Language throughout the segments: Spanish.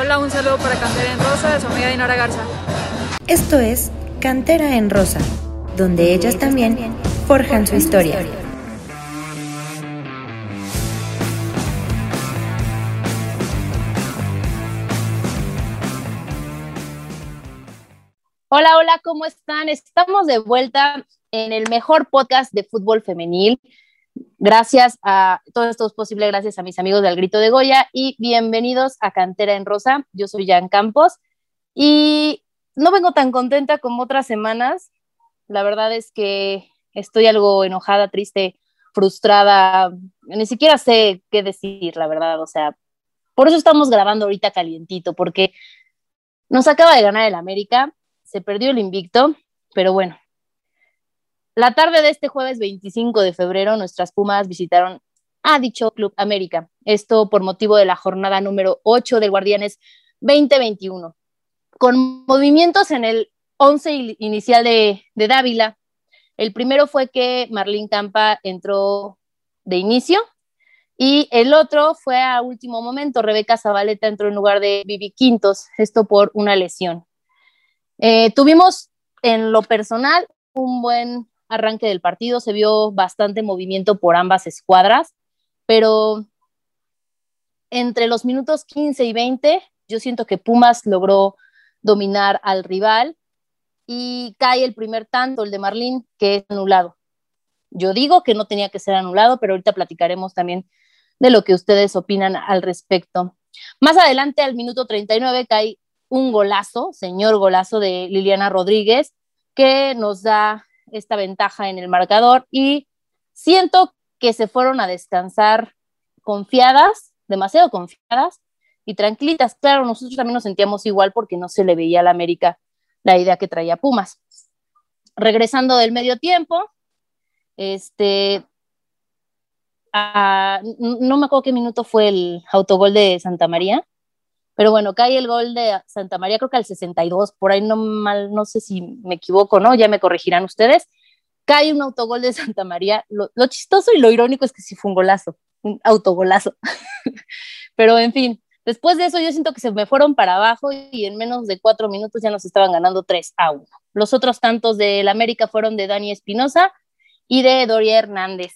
Hola, un saludo para Cantera en Rosa de su amiga Dinora Garza. Esto es Cantera en Rosa, donde ellas también forjan su historia. Hola, hola, ¿cómo están? Estamos de vuelta en el mejor podcast de fútbol femenil. Gracias a todo esto es posible gracias a mis amigos del Grito de Goya y bienvenidos a Cantera en Rosa. Yo soy Jan Campos y no vengo tan contenta como otras semanas. La verdad es que estoy algo enojada, triste, frustrada. Ni siquiera sé qué decir, la verdad. O sea, por eso estamos grabando ahorita calientito, porque nos acaba de ganar el América se perdió el invicto, pero bueno. La tarde de este jueves 25 de febrero, nuestras Pumas visitaron a dicho Club América. Esto por motivo de la jornada número 8 del Guardianes 2021. Con movimientos en el 11 inicial de, Dávila. El primero fue que Marlene Campa entró de inicio y el otro fue a último momento. Rebeca Zabaleta entró en lugar de Vivi Quintos, esto por una lesión. Eh, tuvimos en lo personal un buen arranque del partido, se vio bastante movimiento por ambas escuadras, pero entre los minutos 15 y 20 yo siento que Pumas logró dominar al rival y cae el primer tanto, el de Marlín, que es anulado. Yo digo que no tenía que ser anulado, pero ahorita platicaremos también de lo que ustedes opinan al respecto. Más adelante, al minuto 39, cae un golazo, señor golazo de Liliana Rodríguez, que nos da esta ventaja en el marcador y siento que se fueron a descansar confiadas, demasiado confiadas y tranquilitas. Claro, nosotros también nos sentíamos igual porque no se le veía a la América la idea que traía Pumas. Regresando del medio tiempo, este, no me acuerdo qué minuto fue el autogol de Santa María, pero bueno, cae el gol de Santa María, creo que al 62, por ahí no mal, no sé si me equivoco, ¿no? Ya me corregirán ustedes. Cae un autogol de Santa María. Lo, chistoso y lo irónico es que sí fue un golazo, un autogolazo. Pero en fin, después de eso yo siento que se me fueron para abajo y en menos de cuatro minutos ya nos estaban ganando 3 a 1. Los otros tantos del América fueron de Dani Espinosa y de Doria Hernández.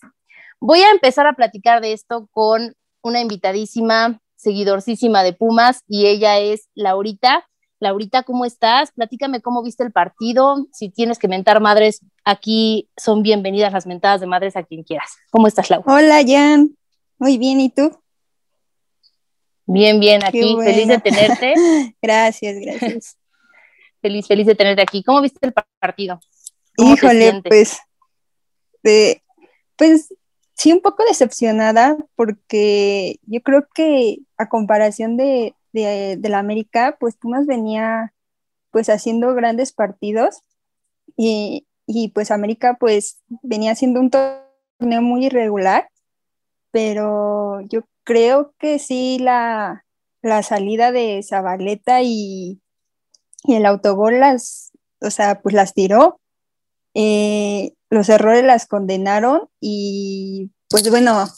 Voy a empezar a platicar de esto con una invitadísima seguidorcísima de Pumas y ella es Laurita. Laurita, ¿cómo estás? Platícame cómo viste el partido. Si tienes que mentar madres, aquí son bienvenidas las mentadas de madres a quien quieras. ¿Cómo estás, Laura? Hola, Jan. Muy bien, ¿y tú? Bien, bien, aquí. Feliz de tenerte. gracias, gracias. feliz, feliz de tenerte aquí. ¿Cómo viste el partido? Híjole, pues, de, pues sí, un poco decepcionada porque yo creo que a comparación de, la América, pues Pumas venía pues haciendo grandes partidos y, pues América pues venía haciendo un torneo muy irregular, pero yo creo que sí la, salida de Zabaleta y, el autogol las, o sea, pues las tiró. Eh, los errores las condenaron y pues bueno,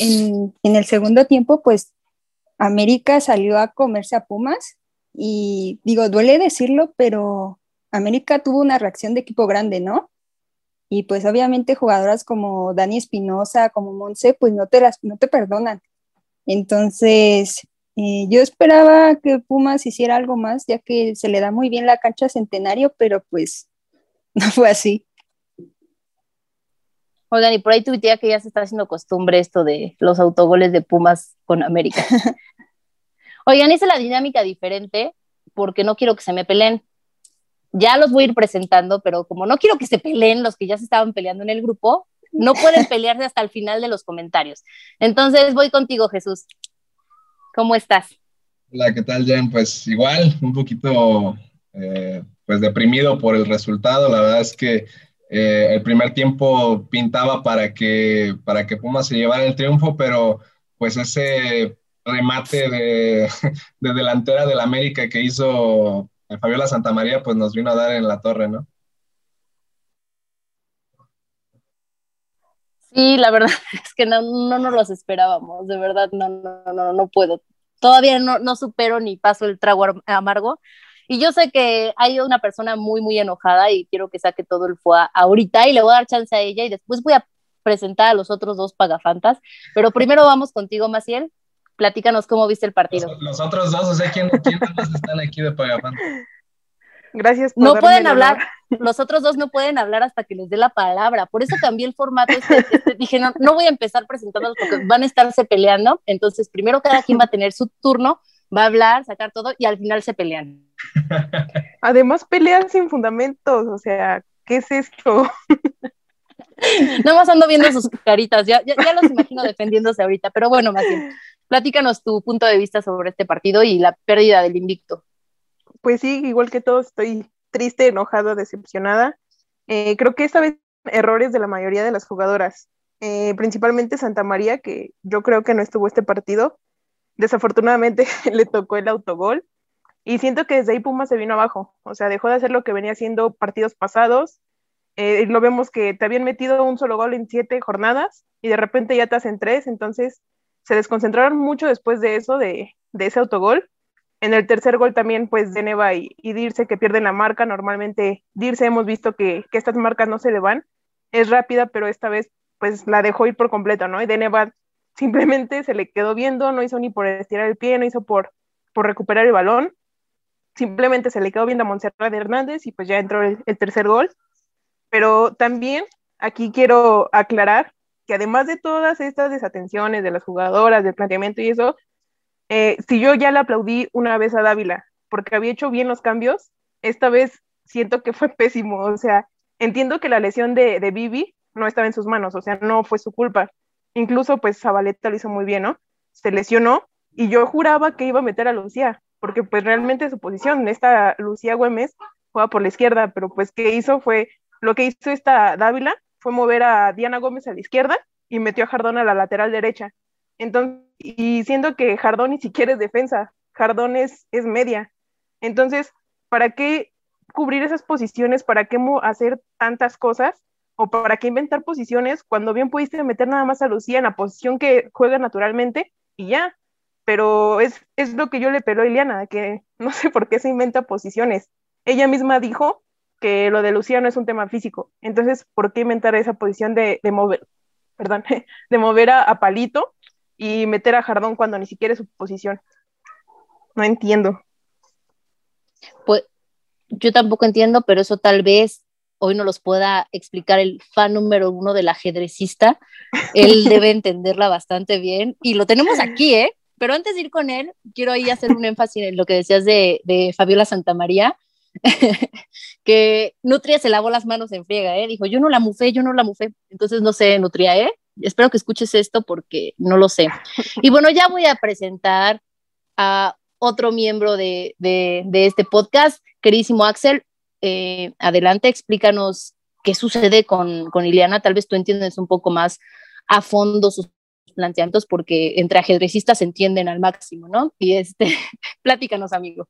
en, el segundo tiempo pues América salió a comerse a Pumas y digo, duele decirlo, pero América tuvo una reacción de equipo grande, ¿no? Y pues obviamente jugadoras como Dani Espinosa, como Monse, pues no te, las, no te perdonan. Entonces, eh, yo esperaba que Pumas hiciera algo más, ya que se le da muy bien la cancha Centenario, pero pues no fue así. Oigan, y por ahí tuitea que ya se está haciendo costumbre esto de los autogoles de Pumas con América. Oigan, hice la dinámica diferente porque no quiero que se me peleen. Ya los voy a ir presentando, pero como no quiero que se peleen los que ya se estaban peleando en el grupo, no pueden pelearse hasta el final de los comentarios. Entonces voy contigo, Jesús. ¿Cómo estás? Hola, ¿qué tal, Jen? Pues igual, un poquito eh, pues deprimido por el resultado. La verdad es que eh, el primer tiempo pintaba para que, para que Pumas se llevara el triunfo, pero pues ese remate de, de delantera del América que hizo Fabiola Santamaría, pues nos vino a dar en la torre, ¿no? Sí, la verdad es que no, no nos los esperábamos, de verdad, no, no, no, no puedo. todavía no, no supero ni paso el trago amargo. Y yo sé que hay una persona muy, muy enojada y quiero que saque todo el fuego ahorita y le voy a dar chance a ella y después voy a presentar a los otros dos pagafantas. Pero primero vamos contigo, Maciel. Platícanos cómo viste el partido. Los, otros dos, o sea, ¿quién, quién están aquí de pagafantas? Gracias. Por no pueden hablar, los otros dos no pueden hablar hasta que les dé la palabra. Por eso cambié el formato. Este, este, dije, no, no voy a empezar presentándolos porque van a estarse peleando. Entonces, primero cada quien va a tener su turno, va a hablar, sacar todo y al final se pelean. Además, pelean sin fundamentos. O sea, ¿qué es esto? Nada más ando viendo sus caritas. Ya, ya, los imagino defendiéndose ahorita. Pero bueno, bien, platícanos tu punto de vista sobre este partido y la pérdida del invicto pues sí, igual que todos, estoy triste, enojada, decepcionada. Eh, creo que esta vez errores de la mayoría de las jugadoras, eh, principalmente Santa María, que yo creo que no estuvo este partido. Desafortunadamente le tocó el autogol y siento que desde ahí Puma se vino abajo, o sea, dejó de hacer lo que venía haciendo partidos pasados. Eh, lo vemos que te habían metido un solo gol en siete jornadas y de repente ya te hacen tres, entonces se desconcentraron mucho después de eso, de, de ese autogol en el tercer gol también, pues, Deneva y, y Dirce que pierden la marca. Normalmente, Dirce hemos visto que, que, estas marcas no se le van. Es rápida, pero esta vez, pues, la dejó ir por completo, ¿no? Y Deneva simplemente se le quedó viendo, no hizo ni por estirar el pie, no hizo por, por recuperar el balón. Simplemente se le quedó viendo a Montserrat Hernández y pues ya entró el, tercer gol. Pero también aquí quiero aclarar que además de todas estas desatenciones de las jugadoras, del planteamiento y eso, eh, si yo ya le aplaudí una vez a Dávila porque había hecho bien los cambios, esta vez siento que fue pésimo. O sea, entiendo que la lesión de, de Vivi no estaba en sus manos, o sea, no fue su culpa. Incluso, pues, Zabaleta lo hizo muy bien, ¿no? Se lesionó y yo juraba que iba a meter a Lucía, porque pues realmente su posición, esta Lucía Güemes juega por la izquierda, pero pues ¿qué hizo? Fue, lo que hizo esta Dávila fue mover a Diana Gómez a la izquierda y metió a Jardón a la lateral derecha. Entonces, y siendo que Jardón ni siquiera es defensa, Jardón es, es media. Entonces, ¿para qué cubrir esas posiciones? ¿Para qué hacer tantas cosas? ¿O para qué inventar posiciones cuando bien pudiste meter nada más a Lucía en la posición que juega naturalmente y ya? Pero es, es lo que yo le peló a Ileana, que no sé por qué se inventa posiciones. Ella misma dijo que lo de Lucía no es un tema físico. Entonces, ¿por qué inventar esa posición de, de mover, perdón, de mover a, a Palito y meter a Jardón cuando ni siquiera es su posición. No entiendo. Pues yo tampoco entiendo, pero eso tal vez hoy no los pueda explicar el fan número uno del ajedrecista. Él debe entenderla bastante bien y lo tenemos aquí, ¿eh? Pero antes de ir con él, quiero ahí hacer un énfasis en lo que decías de, de Fabiola Santamaría, que Nutria se lavó las manos en friega, ¿eh? Dijo, yo no la mufé, yo no la mufé. Entonces, no sé, Nutria, ¿eh? Espero que escuches esto porque no lo sé. Y bueno, ya voy a presentar a otro miembro de, este podcast, queridísimo Axel. Eh, adelante, explícanos qué sucede con, con Ileana. Tal vez tú entiendes un poco más a fondo sus planteamientos porque entre ajedrecistas se entienden al máximo, ¿no? Y este, platícanos, amigo.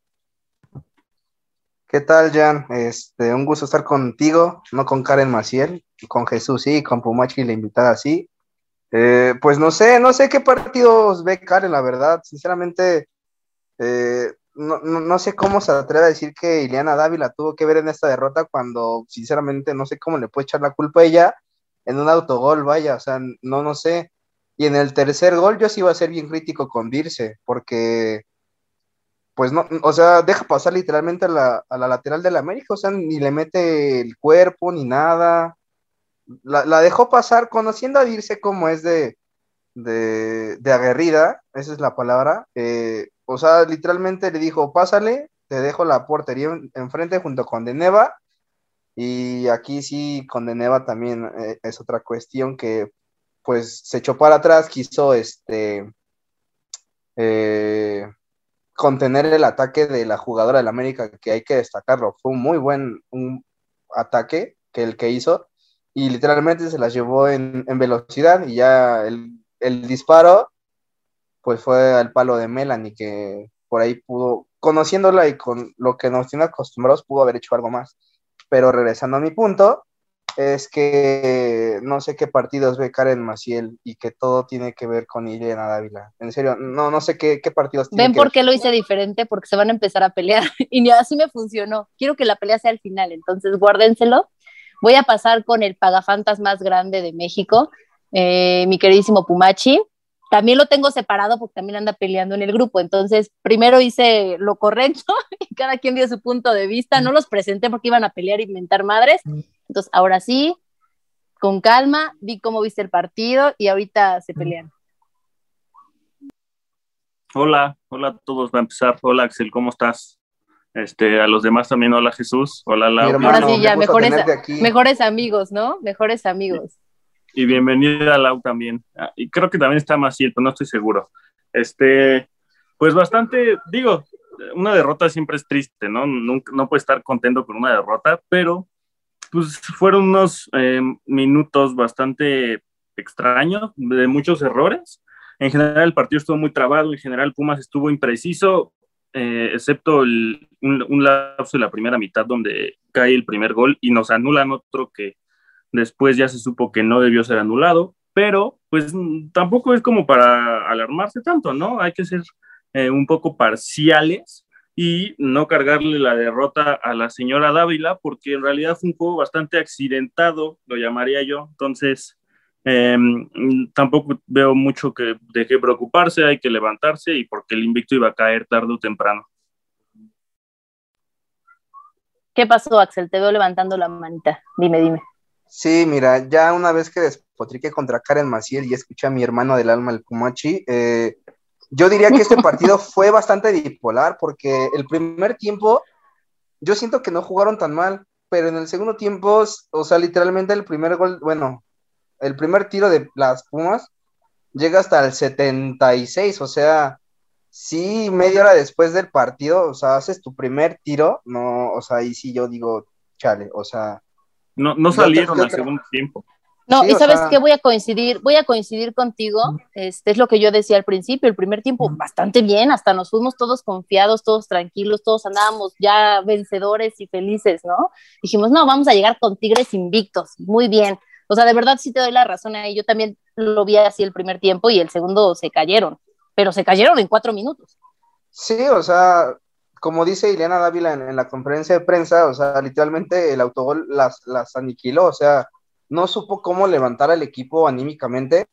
¿Qué tal, Jan? Este, un gusto estar contigo, no con Karen Maciel, con Jesús sí, con Pumachi la invitada sí. Eh, pues no sé, no sé qué partidos ve Karen, la verdad. Sinceramente, eh, no, sé cómo se atreve a decir que Ileana Dávila tuvo que ver en esta derrota cuando, sinceramente, no sé cómo le puede echar la culpa a ella en un autogol, vaya, o sea, no, no sé. Y en el tercer gol yo sí iba a ser bien crítico con Dirce, porque, pues no, o sea, deja pasar literalmente a la, a la lateral del América, o sea, ni le mete el cuerpo ni nada la, dejó pasar conociendo a Dirce como es de, de, aguerrida, esa es la palabra. Eh, o sea, literalmente le dijo, pásale, te dejo la portería enfrente junto con Deneva. Y aquí sí, con Deneva también eh, es otra cuestión que pues se echó para atrás, quiso este eh, contener el ataque de la jugadora del América, que hay que destacarlo. Fue un muy buen un ataque que el que hizo y literalmente se las llevó en, velocidad y ya el, disparo pues fue al palo de Melanie que por ahí pudo, conociéndola y con lo que nos tiene acostumbrados, pudo haber hecho algo más. Pero regresando a mi punto, es que no sé qué partidos ve Karen Maciel y que todo tiene que ver con Ileana Dávila. En serio, no, no sé qué, qué partidos tiene ¿Ven por qué lo hice diferente? Porque se van a empezar a pelear y ni así me funcionó. Quiero que la pelea sea al final, entonces guárdenselo. Voy a pasar con el pagafantas más grande de México, eh, mi queridísimo Pumachi. También lo tengo separado porque también anda peleando en el grupo. Entonces, primero hice lo correcto y cada quien dio su punto de vista. No los presenté porque iban a pelear y inventar madres. Entonces, ahora sí, con calma, vi cómo viste el partido y ahorita se pelean. Hola, hola a todos. Va a empezar. Hola Axel, ¿cómo estás? Este, a los demás también, hola Jesús, hola Laura. Ahora sí, ya, mejores, mejores amigos, ¿no? Mejores amigos. Y, bienvenida a Lau también. Ah, y creo que también está más cierto, no estoy seguro. Este, pues bastante, digo, una derrota siempre es triste, ¿no? No, no puede estar contento con una derrota, pero pues fueron unos eh, minutos bastante extraños, de muchos errores. En general el partido estuvo muy trabado, en general Pumas estuvo impreciso, eh, excepto un, lapso de la primera mitad donde cae el primer gol y nos anulan otro que después ya se supo que no debió ser anulado, pero pues tampoco es como para alarmarse tanto, ¿no? Hay que ser eh, un poco parciales y no cargarle la derrota a la señora Dávila, porque en realidad fue un juego bastante accidentado, lo llamaría yo, entonces Em, tampoco veo mucho que, de qué preocuparse, hay que levantarse y porque el invicto iba a caer tarde o temprano. ¿Qué pasó, Axel? Te veo levantando la manita. Dime, dime. Sí, mira, ya una vez que despotrique contra Karen Maciel y escuché a mi hermano del alma, el Pumachi, eh, yo diría que este partido fue bastante bipolar porque el primer tiempo yo siento que no jugaron tan mal, pero en el segundo tiempo, o sea, literalmente el primer gol, bueno, el primer tiro de las Pumas llega hasta el 76, o sea, sí, media hora después del partido, o sea, haces tu primer tiro, no, o sea, ahí sí yo digo, chale, o sea. No, no salieron al segundo tiempo. No, y sabes que voy a coincidir, voy a coincidir contigo, este es lo que yo decía al principio, el primer tiempo bastante bien, hasta nos fuimos todos confiados, todos tranquilos, todos andábamos ya vencedores y felices, ¿no? Dijimos, no, vamos a llegar con Tigres invictos, muy bien. O sea, de verdad sí te doy la razón ahí. Yo también lo vi así el primer tiempo y el segundo se cayeron, pero se cayeron en cuatro minutos. Sí, o sea, como dice Ileana Dávila en, la conferencia de prensa, o sea, literalmente el autogol las, las aniquiló, o sea, no supo cómo levantar al equipo anímicamente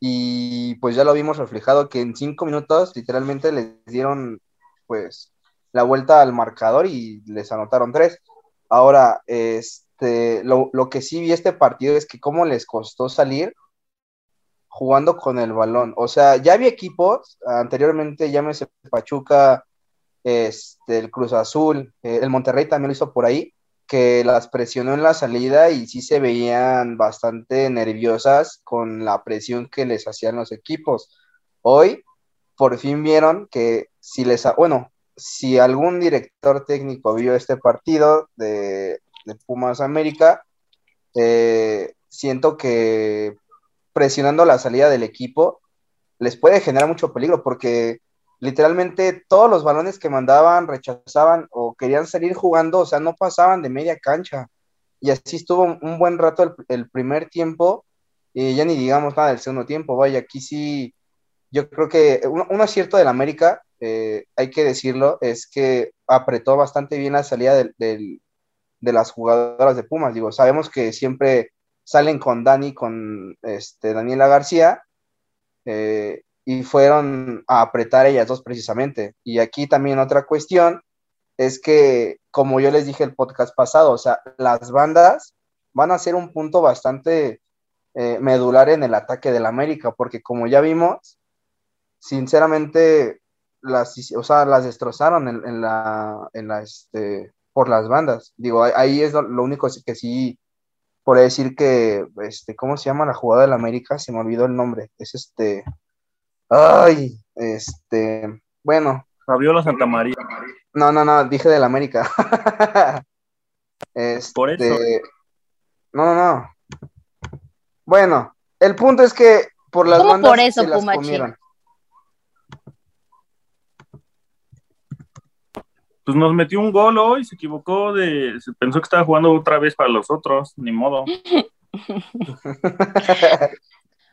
y pues ya lo vimos reflejado que en cinco minutos literalmente les dieron pues la vuelta al marcador y les anotaron tres. Ahora, es este, lo, que sí vi este partido es que cómo les costó salir jugando con el balón. O sea, ya había equipos, anteriormente llámese Pachuca, este, el Cruz Azul, eh, el Monterrey también lo hizo por ahí, que las presionó en la salida y sí se veían bastante nerviosas con la presión que les hacían los equipos. Hoy, por fin vieron que si les, bueno, si algún director técnico vio este partido de de Pumas América, eh, siento que presionando la salida del equipo les puede generar mucho peligro porque literalmente todos los balones que mandaban rechazaban o querían salir jugando, o sea, no pasaban de media cancha. Y así estuvo un buen rato el, primer tiempo y ya ni digamos nada del segundo tiempo. Vaya, aquí sí, yo creo que un, acierto del América, eh, hay que decirlo, es que apretó bastante bien la salida del, de las jugadoras de Pumas. Digo, sabemos que siempre salen con Dani, con este, Daniela García, eh, y fueron a apretar ellas dos precisamente. Y aquí también otra cuestión es que, como yo les dije el podcast pasado, o sea, las bandas van a ser un punto bastante eh, medular en el ataque del América, porque como ya vimos, sinceramente, las, o sea, las destrozaron en, la, en la, este, por las bandas. Digo, ahí es lo, único que sí por decir que, este, ¿cómo se llama la jugada del América? Se me olvidó el nombre. Es este, ay, este, bueno. Fabiola Santa María. No, no, no, dije del América. este, por eso. No, no, no. Bueno, el punto es que por las bandas por eso, se las pues nos metió un gol hoy, se equivocó de, se pensó que estaba jugando otra vez para los otros, ni modo.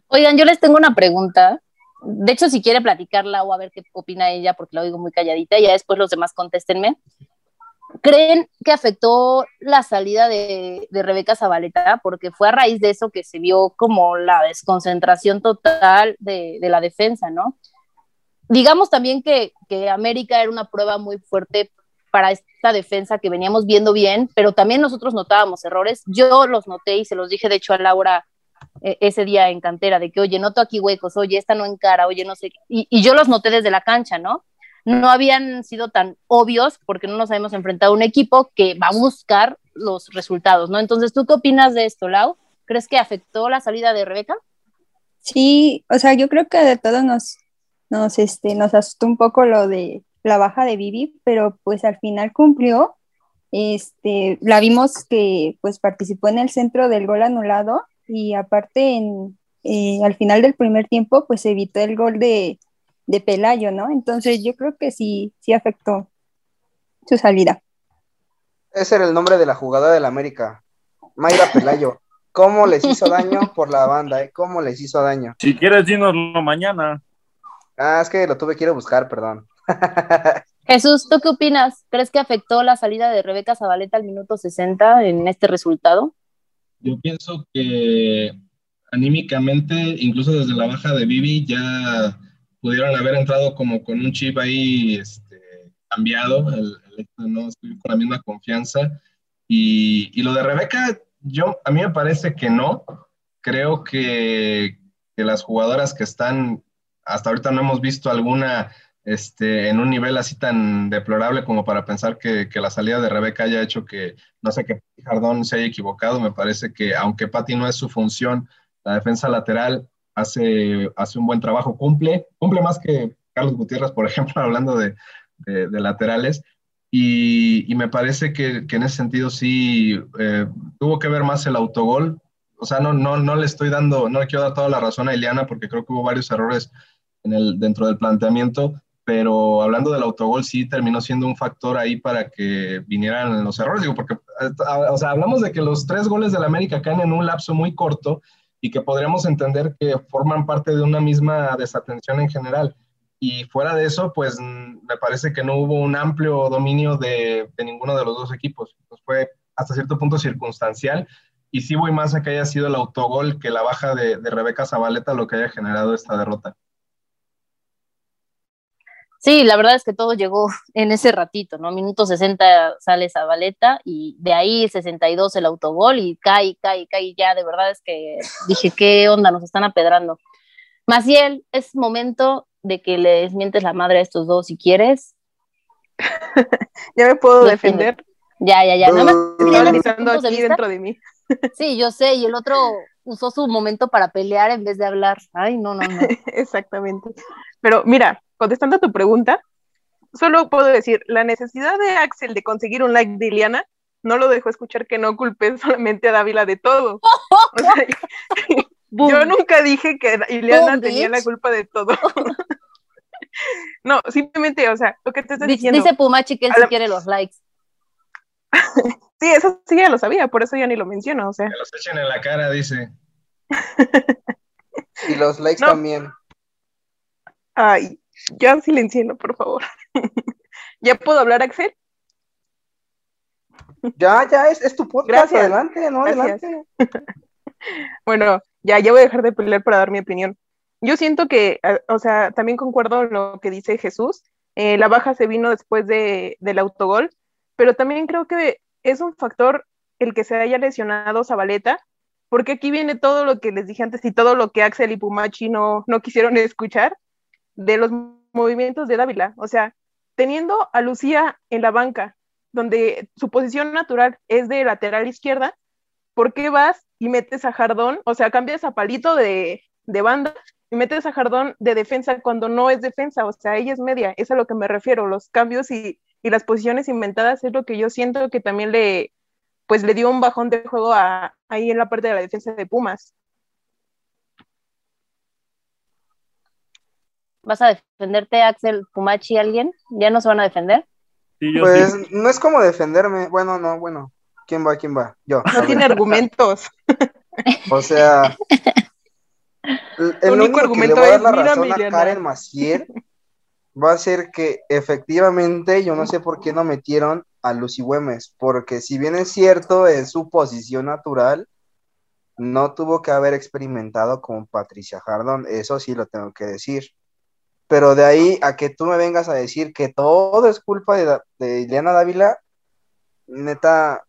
Oigan, yo les tengo una pregunta. De hecho, si quiere platicarla o a ver qué opina ella, porque la oigo muy calladita, y ya después los demás contéstenme. ¿Creen que afectó la salida de, Rebeca Zabaleta? Porque fue a raíz de eso que se vio como la desconcentración total de, la defensa, ¿no? Digamos también que, que América era una prueba muy fuerte para esta defensa que veníamos viendo bien, pero también nosotros notábamos errores. Yo los noté y se los dije, de hecho, a Laura ese día en cantera, de que, oye, noto aquí huecos, oye, esta no encara, oye, no sé, y, y yo los noté desde la cancha, ¿no? no habían sido tan obvios porque no nos habíamos enfrentado a un equipo que va a buscar los resultados, ¿no? Entonces, ¿tú qué opinas de esto, Lau? ¿Crees que afectó la salida de Rebeca? Sí, o sea, yo creo que de todo nos, nos, este, nos asustó un poco lo de la baja de Vivi, pero pues al final cumplió. Este, la vimos que pues participó en el centro del gol anulado y aparte en, eh, al final del primer tiempo pues evitó el gol de, de Pelayo, ¿no? Entonces yo creo que sí, sí afectó su salida. Ese era el nombre de la jugadora del América, Mayra Pelayo. ¿Cómo les hizo daño por la banda? Eh? ¿Cómo les hizo daño? Si quieres, dínoslo mañana. Ah, es que lo tuve que ir a buscar, perdón. Jesús, ¿tú qué opinas? ¿Crees que afectó la salida de Rebeca Zabaleta al minuto 60 en este resultado? Yo pienso que anímicamente, incluso desde la baja de Vivi, ya pudieron haber entrado como con un chip ahí este, cambiado, el, de no estoy con la misma confianza. Y, y, lo de Rebeca, yo, a mí me parece que no. Creo que, que, las jugadoras que están, hasta ahorita no hemos visto alguna este, en un nivel así tan deplorable como para pensar que, que la salida de Rebeca haya hecho que, no sé, que Jardón se haya equivocado. Me parece que aunque Patti no es su función, la defensa lateral hace, hace un buen trabajo, cumple, cumple más que Carlos Gutiérrez, por ejemplo, hablando de, de, laterales. Y, y, me parece que, que, en ese sentido sí eh, tuvo que ver más el autogol. O sea, no, no, no le estoy dando, no le quiero dar toda la razón a Ileana porque creo que hubo varios errores en el, dentro del planteamiento, pero hablando del autogol sí terminó siendo un factor ahí para que vinieran los errores. Digo, porque, eh, o sea, hablamos de que los tres goles del América caen en un lapso muy corto y que podríamos entender que forman parte de una misma desatención en general. Y fuera de eso, pues me parece que no hubo un amplio dominio de, de ninguno de los dos equipos. Pues fue hasta cierto punto circunstancial. Y sí voy más a que haya sido el autogol que la baja de, de Rebeca Zabaleta lo que haya generado esta derrota. Sí, la verdad es que todo llegó en ese ratito, ¿no? Minuto 60 sale Zabaleta y de ahí 62 el autogol y cae, cae, cae. Ya de verdad es que dije, ¿qué onda? Nos están apedrando. Maciel, es momento de que le desmientes la madre a estos dos si quieres. ya me puedo defender. Ya, ya, ya. Nada más aquí dentro de mí. sí, yo sé, y el otro usó su momento para pelear en vez de hablar. Ay, no, no, no. Exactamente. Pero mira, contestando a tu pregunta, solo puedo decir, la necesidad de Axel de conseguir un like de Iliana no lo dejó escuchar que no culpé solamente a Dávila de todo. yo nunca dije que Iliana tenía la culpa de todo. no, simplemente, o sea, lo que te estoy diciendo. Dice Pumachi que él sí quiere los likes. sí, eso sí ya lo sabía, por eso ya ni lo menciono, o sea. Que los echen en la cara, dice. y los likes también. Ay, ya silencielo, por favor. ¿Ya puedo hablar, Axel? Ya, ya, es, es tu podcast. Gracias. Adelante, no, adelante. bueno, ya, ya voy a dejar de pelear para dar mi opinión. Yo siento que, o sea, también concuerdo en lo que dice Jesús. Eh, la baja se vino después de, del autogol, pero también creo que es un factor el que se haya lesionado Zabaleta, porque aquí viene todo lo que les dije antes y todo lo que Axel y Pumachi no, no quisieron escuchar de los movimientos de Dávila. O sea, teniendo a Lucía en la banca, donde su posición natural es de lateral izquierda, ¿por qué vas y metes a Jardón? O sea, cambias a Palito de, banda y metes a Jardón de defensa cuando no es defensa, o sea, ella es media, es a lo que me refiero, los cambios y, las posiciones inventadas es lo que yo siento que también le, pues le dio un bajón de juego ahí en la parte de la defensa de Pumas. ¿Vas a defenderte, Axel Pumachi, alguien? ¿Ya no se van a defender? pues no es como defenderme. Bueno, no, bueno. ¿Quién va? ¿Quién va? Yo. No tiene argumentos. O sea, el, único, argumento que le va a dar la razón a Karen Maciel va a ser que efectivamente yo no sé por qué no metieron a Lucy Güemes, porque si bien es cierto, es su posición natural, no tuvo que haber experimentado con Patricia Jardón, eso sí lo tengo que decir. Pero de ahí a que tú me vengas a decir que todo es culpa de, de Ileana Dávila, neta,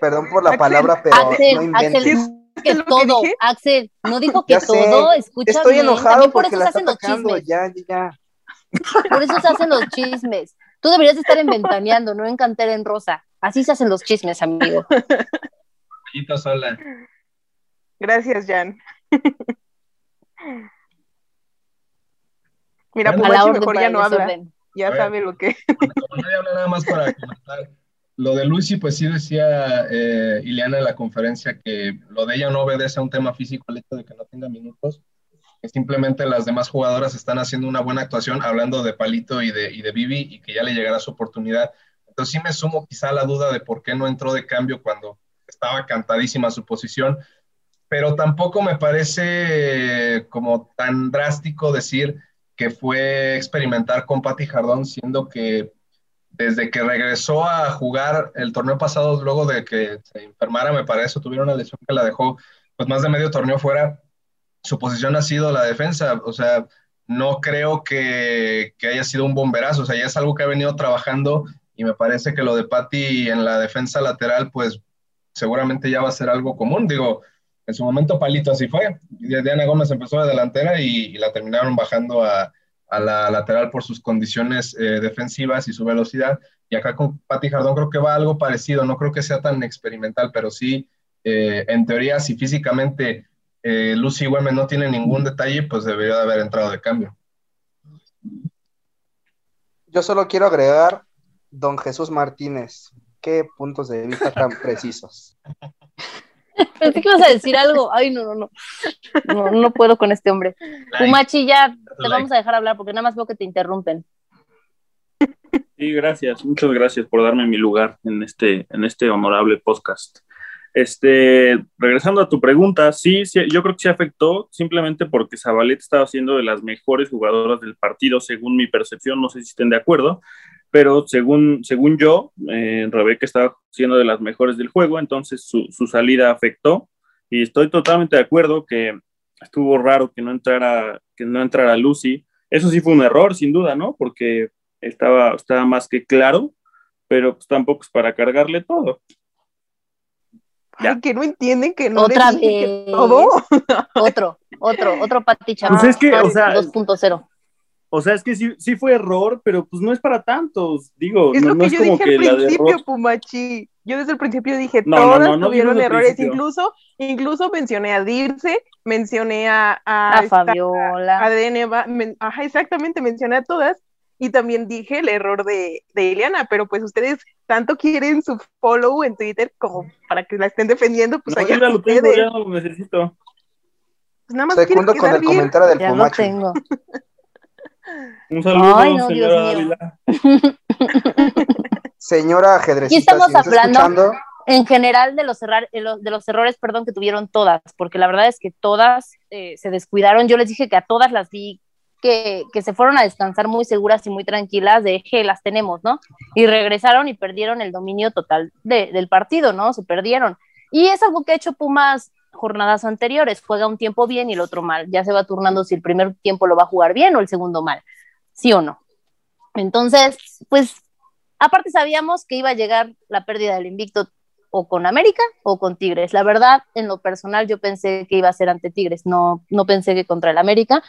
perdón por la palabra, pero no inventes. que todo, Axel, no dijo que todo, escucha Estoy enojado porque la está atacando, ya, ya. Por eso se hacen los chismes. Tú deberías estar en Ventaneando, no en Cantera en Rosa. Así se hacen los chismes, amigo. sola. Gracias, Jan. Mira, pues mejor ya no habla. Ya sabe lo que. No habla nada más para comentar. Lo de Lucy, pues sí decía eh, Ileana en la conferencia que lo de ella no obedece a un tema físico, el hecho de que no tenga minutos, que simplemente las demás jugadoras están haciendo una buena actuación, hablando de Palito y de, y de Vivi, y que ya le llegará su oportunidad. Entonces sí me sumo quizá la duda de por qué no entró de cambio cuando estaba cantadísima su posición, pero tampoco me parece como tan drástico decir que fue experimentar con Patti Jardón, siendo que desde que regresó a jugar el torneo pasado, luego de que se enfermara, me parece, tuviera una lesión que la dejó pues más de medio torneo fuera, su posición ha sido la defensa, o sea, no creo que, que, haya sido un bomberazo, o sea, ya es algo que ha venido trabajando y me parece que lo de Patti en la defensa lateral, pues seguramente ya va a ser algo común, digo, en su momento Palito así fue, Diana Gómez empezó de delantera y la terminaron bajando a, a la lateral por sus condiciones eh, defensivas y su velocidad. Y acá con Pati Jardón creo que va algo parecido, no creo que sea tan experimental, pero sí, eh, en teoría, si físicamente eh, Lucy Güemes no tiene ningún detalle, pues debería de haber entrado de cambio. Yo solo quiero agregar, don Jesús Martínez, qué puntos de vista tan precisos. Pensé que ibas a decir algo. Ay, no, no, no. No, no puedo con este hombre. Pumachi, ya te vamos a dejar hablar porque nada más veo que te interrumpen. Sí, gracias. Muchas gracias por darme mi lugar en este, en este honorable podcast. Este, regresando a tu pregunta, sí, sí, yo creo que sí afectó, simplemente porque Zabalet estaba siendo de las mejores jugadoras del partido, según mi percepción, no sé si estén de acuerdo, pero según, según yo, eh, Rebeca estaba siendo de las mejores del juego, entonces su, su, salida afectó y estoy totalmente de acuerdo que estuvo raro que no entrara, que no entrara Lucy. Eso sí fue un error, sin duda, ¿no? Porque estaba, estaba más que claro, pero pues tampoco es para cargarle todo. Ay, que no entienden que no Otra vez. todo. otro, otro, otro paticha. Pues es que, o sea, 2.0. O sea, es que sí, sí fue error, pero pues no es para tantos. Digo, es no, lo que es yo como dije que al principio, Pumachi. Yo desde el principio dije, No, todas no, no, tuvieron errores. principio. Incluso, incluso mencioné a Dirce, mencioné a, a, A esta- Fabiola. a Deneva, men- ajá, exactamente, mencioné a todas. Y también dije el error de, de Ileana, pero pues ustedes tanto quieren su follow en Twitter como para que la estén defendiendo, pues No, allá ya lo tengo, ustedes. ya no lo necesito. Pues nada más Segundo con el bien. comentario del Ya lo Pumachi. tengo. Un saludo, Ay, no, Dios señora mío. Ávila. Señora ajedrecista, Y estamos hablando- escuchando, En general, de los, errar- de los, de los errores, perdón, que tuvieron todas, porque la verdad es que todas eh, se descuidaron. Yo les dije que a todas las vi que, que se fueron a descansar muy seguras y muy tranquilas, de que las tenemos, ¿no? Y regresaron y perdieron el dominio total de- del partido, ¿no? Se perdieron. Y es algo que ha hecho Pumas jornadas anteriores, juega un tiempo bien y el otro mal. Ya se va turnando si el primer tiempo lo va a jugar bien o el segundo mal, sí o no. Entonces, pues, aparte sabíamos que iba a llegar la pérdida del invicto o con América o con Tigres. La verdad, en lo personal, yo pensé que iba a ser ante Tigres, no, no pensé que contra el América.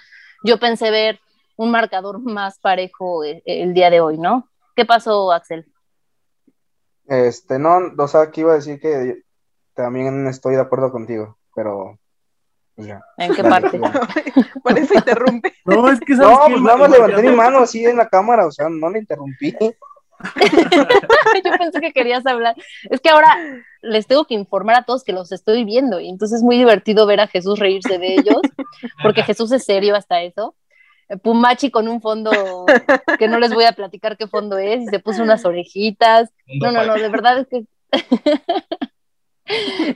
Yo pensé ver un marcador más parejo eh, el día de hoy, ¿no? ¿Qué pasó, Axel? este, no, o sea, que iba a decir que también estoy de acuerdo contigo, pero pues ya. ¿En qué Dale, parte? Por eso interrumpe. No, es que sabes No, pues nada más levanté mi mano así en la cámara, o sea, no la interrumpí. yo pensé que querías hablar. Es que ahora les tengo que informar a todos que los estoy viendo y entonces es muy divertido ver a Jesús reírse de ellos, porque Jesús es serio hasta eso. Pumachi con un fondo que no les voy a platicar qué fondo es, y se puso unas orejitas. No, no, no, de verdad es que.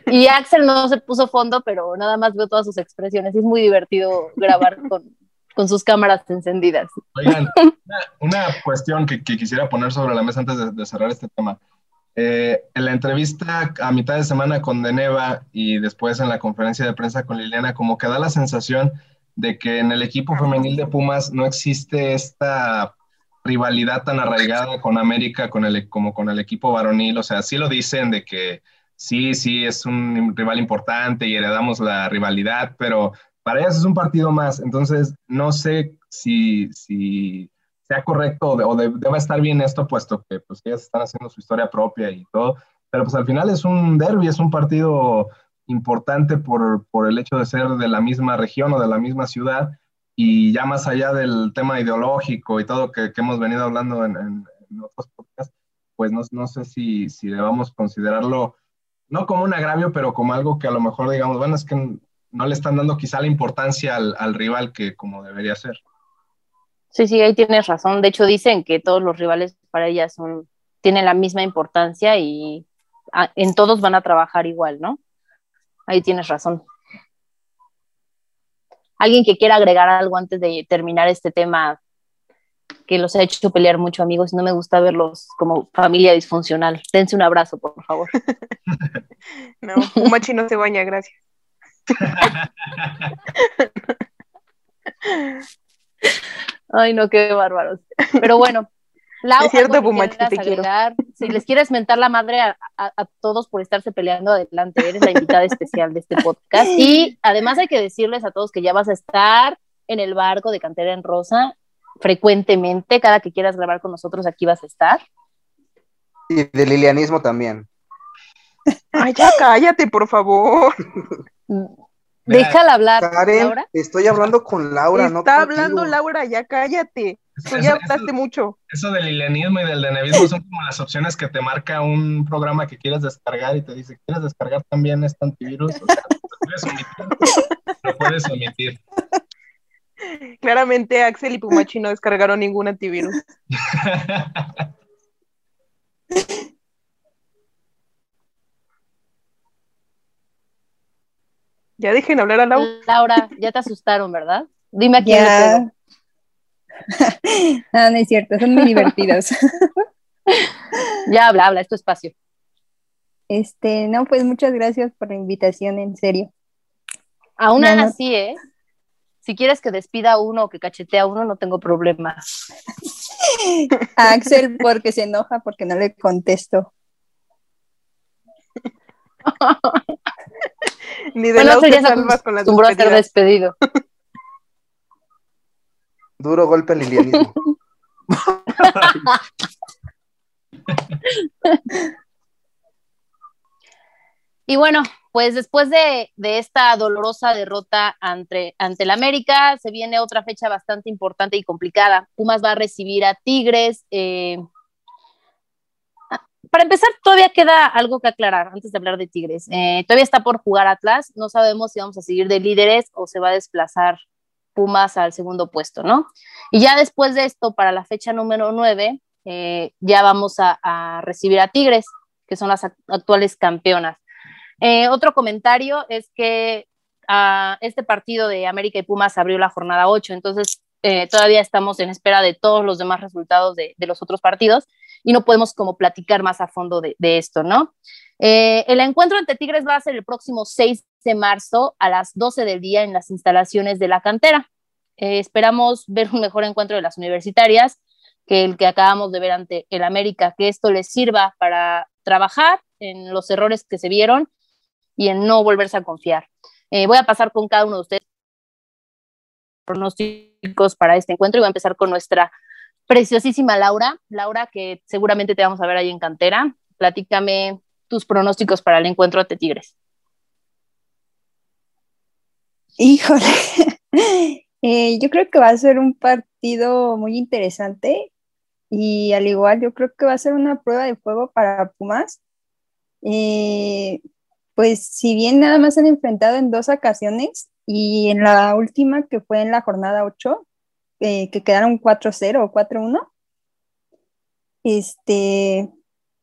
Y Axel no se puso fondo, pero nada más veo todas sus expresiones. Es muy divertido grabar con, con sus cámaras encendidas. Oigan, una, cuestión que, quisiera poner sobre la mesa antes de, cerrar este tema. Eh, en la entrevista a mitad de semana con Deneva y después en la conferencia de prensa con Liliana, como que da la sensación de que en el equipo femenil de Pumas no existe esta rivalidad tan arraigada con América con el, como con el equipo varonil. O sea, sí lo dicen de que sí, sí, es un rival importante y heredamos la rivalidad, pero para ellas es un partido más. Entonces, no sé si, si sea correcto o, deba estar bien esto, puesto que pues ellas están haciendo su historia propia y todo. Pero pues al final es un derby, es un partido importante por, el hecho de ser de la misma región o de la misma ciudad y ya más allá del tema ideológico y todo que, que hemos venido hablando en, en, otros podcasts, pues no, no sé si, si, debamos considerarlo no como un agravio, pero como algo que a lo mejor digamos, bueno, es que no le están dando quizá la importancia al, al rival que como debería ser. Sí, sí, ahí tienes razón. De hecho, dicen que todos los rivales para ellas son, tienen la misma importancia y en todos van a trabajar igual, ¿no? ahí tienes razón. ¿Alguien que quiera agregar algo antes de terminar este tema que los ha hecho pelear mucho, amigos? No me gusta verlos como familia disfuncional. Dense un abrazo, por favor. no, un machi no se baña, gracias. Ay, no, qué bárbaros. Pero bueno, Lau, es cierto, te quiero. Si les quieres mentar la madre a, todos por estarse peleando adelante, eres la invitada especial de este podcast. Y además hay que decirles a todos que ya vas a estar en el barco de Cantera en Rosa frecuentemente. Cada que quieras grabar con nosotros, aquí vas a estar. Y de lilianismo también. Ay, ya cállate, por favor. Déjala hablar. Karen, estoy hablando con Laura, Está hablando Laura, ya cállate. Tú ya hablaste mucho. Eso del lilianismo y del denevismo son como las opciones que te marca un programa que quieres descargar y te dice, ¿quieres descargar también este antivirus? O sea, lo puedes omitir. Lo puedes omitir. Claramente Axel y Pumachi no descargaron ningún antivirus. Ya dejen hablar a Laura. Laura, ya te asustaron, ¿verdad? Dime a quién ya. no, no es cierto, son muy divertidos. ya habla, habla, es tu espacio. Este, no, pues muchas gracias por la invitación, en serio. Aún así, ¿eh? Si quieres que despida a uno o que cachete a uno, no tengo problema. Axel, porque se enoja porque no le contesto. Ni de bueno, ya salvas con las a ser despedido. Duro golpe lilianismo. y bueno, pues después de, esta dolorosa derrota ante, ante el América, se viene otra fecha bastante importante y complicada. Pumas va a recibir a Tigres. Eh, para empezar, todavía queda algo que aclarar antes de hablar de Tigres. Eh, todavía está por jugar Atlas, no sabemos si vamos a seguir de líderes o se va a desplazar Pumas al segundo puesto, ¿no? Y ya después de esto, para la fecha número 9, eh, ya vamos a, recibir a Tigres, que son las actuales campeonas. Eh, otro comentario es que ah, este partido de América y Pumas abrió la jornada 8, entonces todavía estamos en espera de todos los demás resultados de, de los otros partidos y no podemos como platicar más a fondo de, esto, ¿no? Eh, el encuentro entre Tigres va a ser el próximo 6 de marzo a las 12 del día en las instalaciones de la cantera. Eh, esperamos ver un mejor encuentro de las universitarias que el que acabamos de ver ante el América, que esto les sirva para trabajar en los errores que se vieron y en no volverse a confiar. Eh, voy a pasar con cada uno de ustedes pronósticos para este encuentro y voy a empezar con nuestra preciosísima Laura. Laura, que seguramente te vamos a ver ahí en cantera. Platícame tus pronósticos para el encuentro ante Tigres. Híjole, eh, yo creo que va a ser un partido muy interesante y al igual yo creo que va a ser una prueba de fuego para Pumas. Eh, pues si bien nada más han enfrentado en dos ocasiones y en la última que fue en la jornada 8, eh, que quedaron 4-0 o 4-1. Este,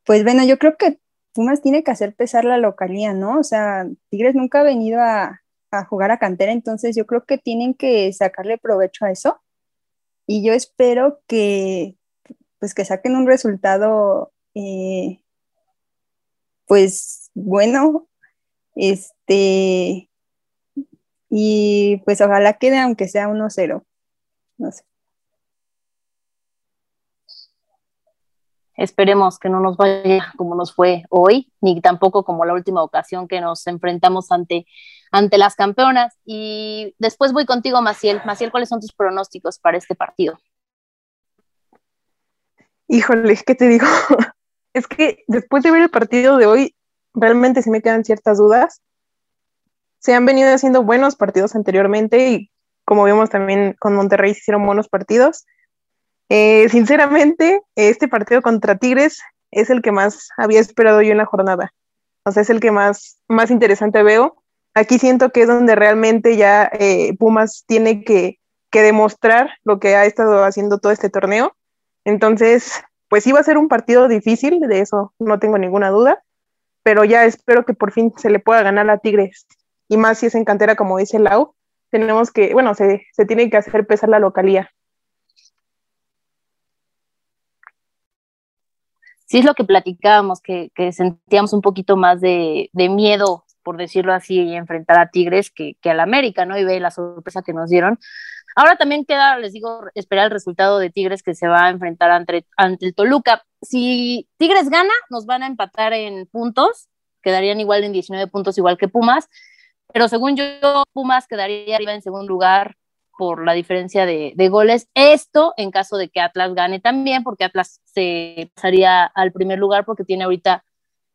pues bueno, yo creo que Pumas tiene que hacer pesar la localía, ¿no? O sea, Tigres nunca ha venido a, jugar a cantera, entonces yo creo que tienen que sacarle provecho a eso. Y yo espero que, pues que saquen un resultado, eh, pues bueno, este, y pues ojalá quede aunque sea 1-0, no sé. Esperemos que no nos vaya como nos fue hoy, ni tampoco como la última ocasión que nos enfrentamos ante, ante las campeonas. Y después voy contigo, Maciel. Maciel, ¿cuáles son tus pronósticos para este partido? Híjole, ¿qué te digo? es que después de ver el partido de hoy, realmente sí me quedan ciertas dudas. Se han venido haciendo buenos partidos anteriormente y como vimos también con Monterrey se hicieron buenos partidos eh, sinceramente, este partido contra Tigres es el que más había esperado yo en la jornada. O sea, es el que más, más interesante veo. Aquí siento que es donde realmente ya eh, Pumas tiene que, que, demostrar lo que ha estado haciendo todo este torneo. Entonces, pues iba a ser un partido difícil, de eso no tengo ninguna duda, pero ya espero que por fin se le pueda ganar a Tigres. Y más si es en cantera, como dice Lau, tenemos que, bueno, se, se tiene que hacer pesar la localía. sí es lo que platicábamos, que, sentíamos un poquito más de, miedo, por decirlo así, y enfrentar a Tigres que, que al América, ¿no? Y ve la sorpresa que nos dieron. Ahora también queda, les digo, esperar el resultado de Tigres que se va a enfrentar ante, ante el Toluca. Si Tigres gana, nos van a empatar en puntos, quedarían igual en 19 puntos, igual que Pumas, pero según yo, Pumas quedaría arriba en segundo lugar por la diferencia de, goles. Esto en caso de que Atlas gane también, porque Atlas se pasaría al primer lugar porque tiene ahorita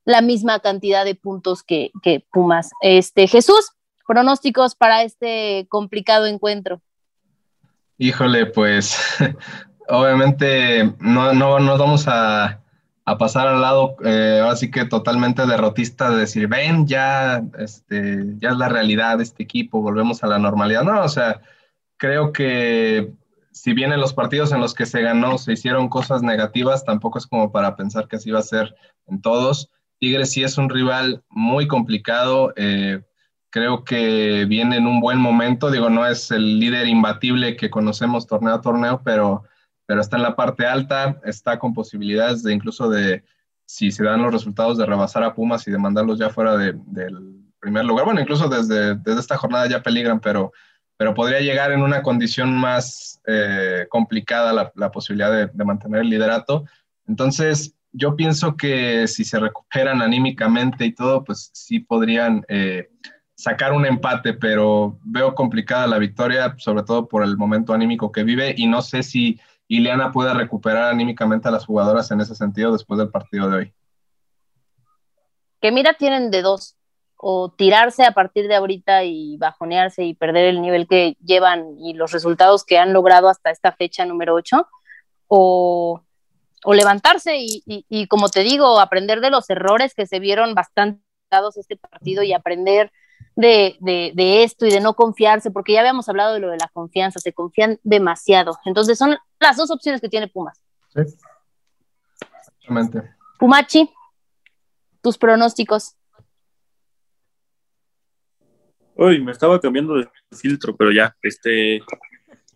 la misma cantidad de puntos que, Pumas. Este, Jesús, pronósticos para este complicado encuentro. Híjole, pues obviamente no, no nos vamos a, pasar al lado, eh, así que totalmente derrotista de decir, ven, ya, este, ya es la realidad de este equipo, volvemos a la normalidad. No, o sea, creo que si bien en los partidos en los que se ganó se hicieron cosas negativas, tampoco es como para pensar que así va a ser en todos. Tigres sí es un rival muy complicado. Eh, creo que viene en un buen momento. Digo, no es el líder imbatible que conocemos torneo a torneo, pero, pero está en la parte alta, está con posibilidades de incluso de, si se dan los resultados, de rebasar a Pumas y de mandarlos ya fuera del primer lugar. Bueno, incluso desde, desde esta jornada ya peligran, pero pero podría llegar en una condición más eh, complicada la, posibilidad de, mantener el liderato. Entonces, yo pienso que si se recuperan anímicamente y todo, pues sí podrían eh, sacar un empate, pero veo complicada la victoria, sobre todo por el momento anímico que vive, y no sé si Ileana puede recuperar anímicamente a las jugadoras en ese sentido después del partido de hoy. Que mira, tienen de dos o tirarse a partir de ahorita y bajonearse y perder el nivel que llevan y los resultados que han logrado hasta esta fecha número 8, o, levantarse y, como te digo, aprender de los errores que se vieron bastante dados este partido y aprender de, esto y de no confiarse, porque ya habíamos hablado de lo de la confianza, se confían demasiado. Entonces son las dos opciones que tiene Pumas. Sí. Exactamente. Pumachi, tus pronósticos. Uy, me estaba cambiando de filtro, pero ya, este,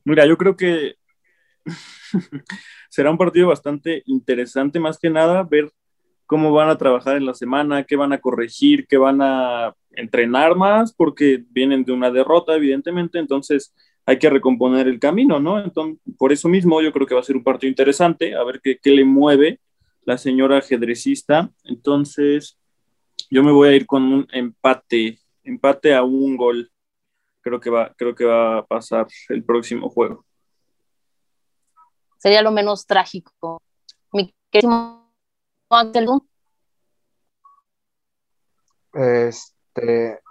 mira, yo creo que será un partido bastante interesante, más que nada, ver cómo van a trabajar en la semana, qué van a corregir, qué van a entrenar más, porque vienen de una derrota, evidentemente, entonces hay que recomponer el camino, ¿no? Entonces, por eso mismo yo creo que va a ser un partido interesante, a ver qué, qué le mueve la señora ajedrecista. Entonces, yo me voy a ir con un empate empate a un gol. Creo que va, creo que va a pasar el próximo juego. Sería lo menos trágico. Mi querido Ángel Este,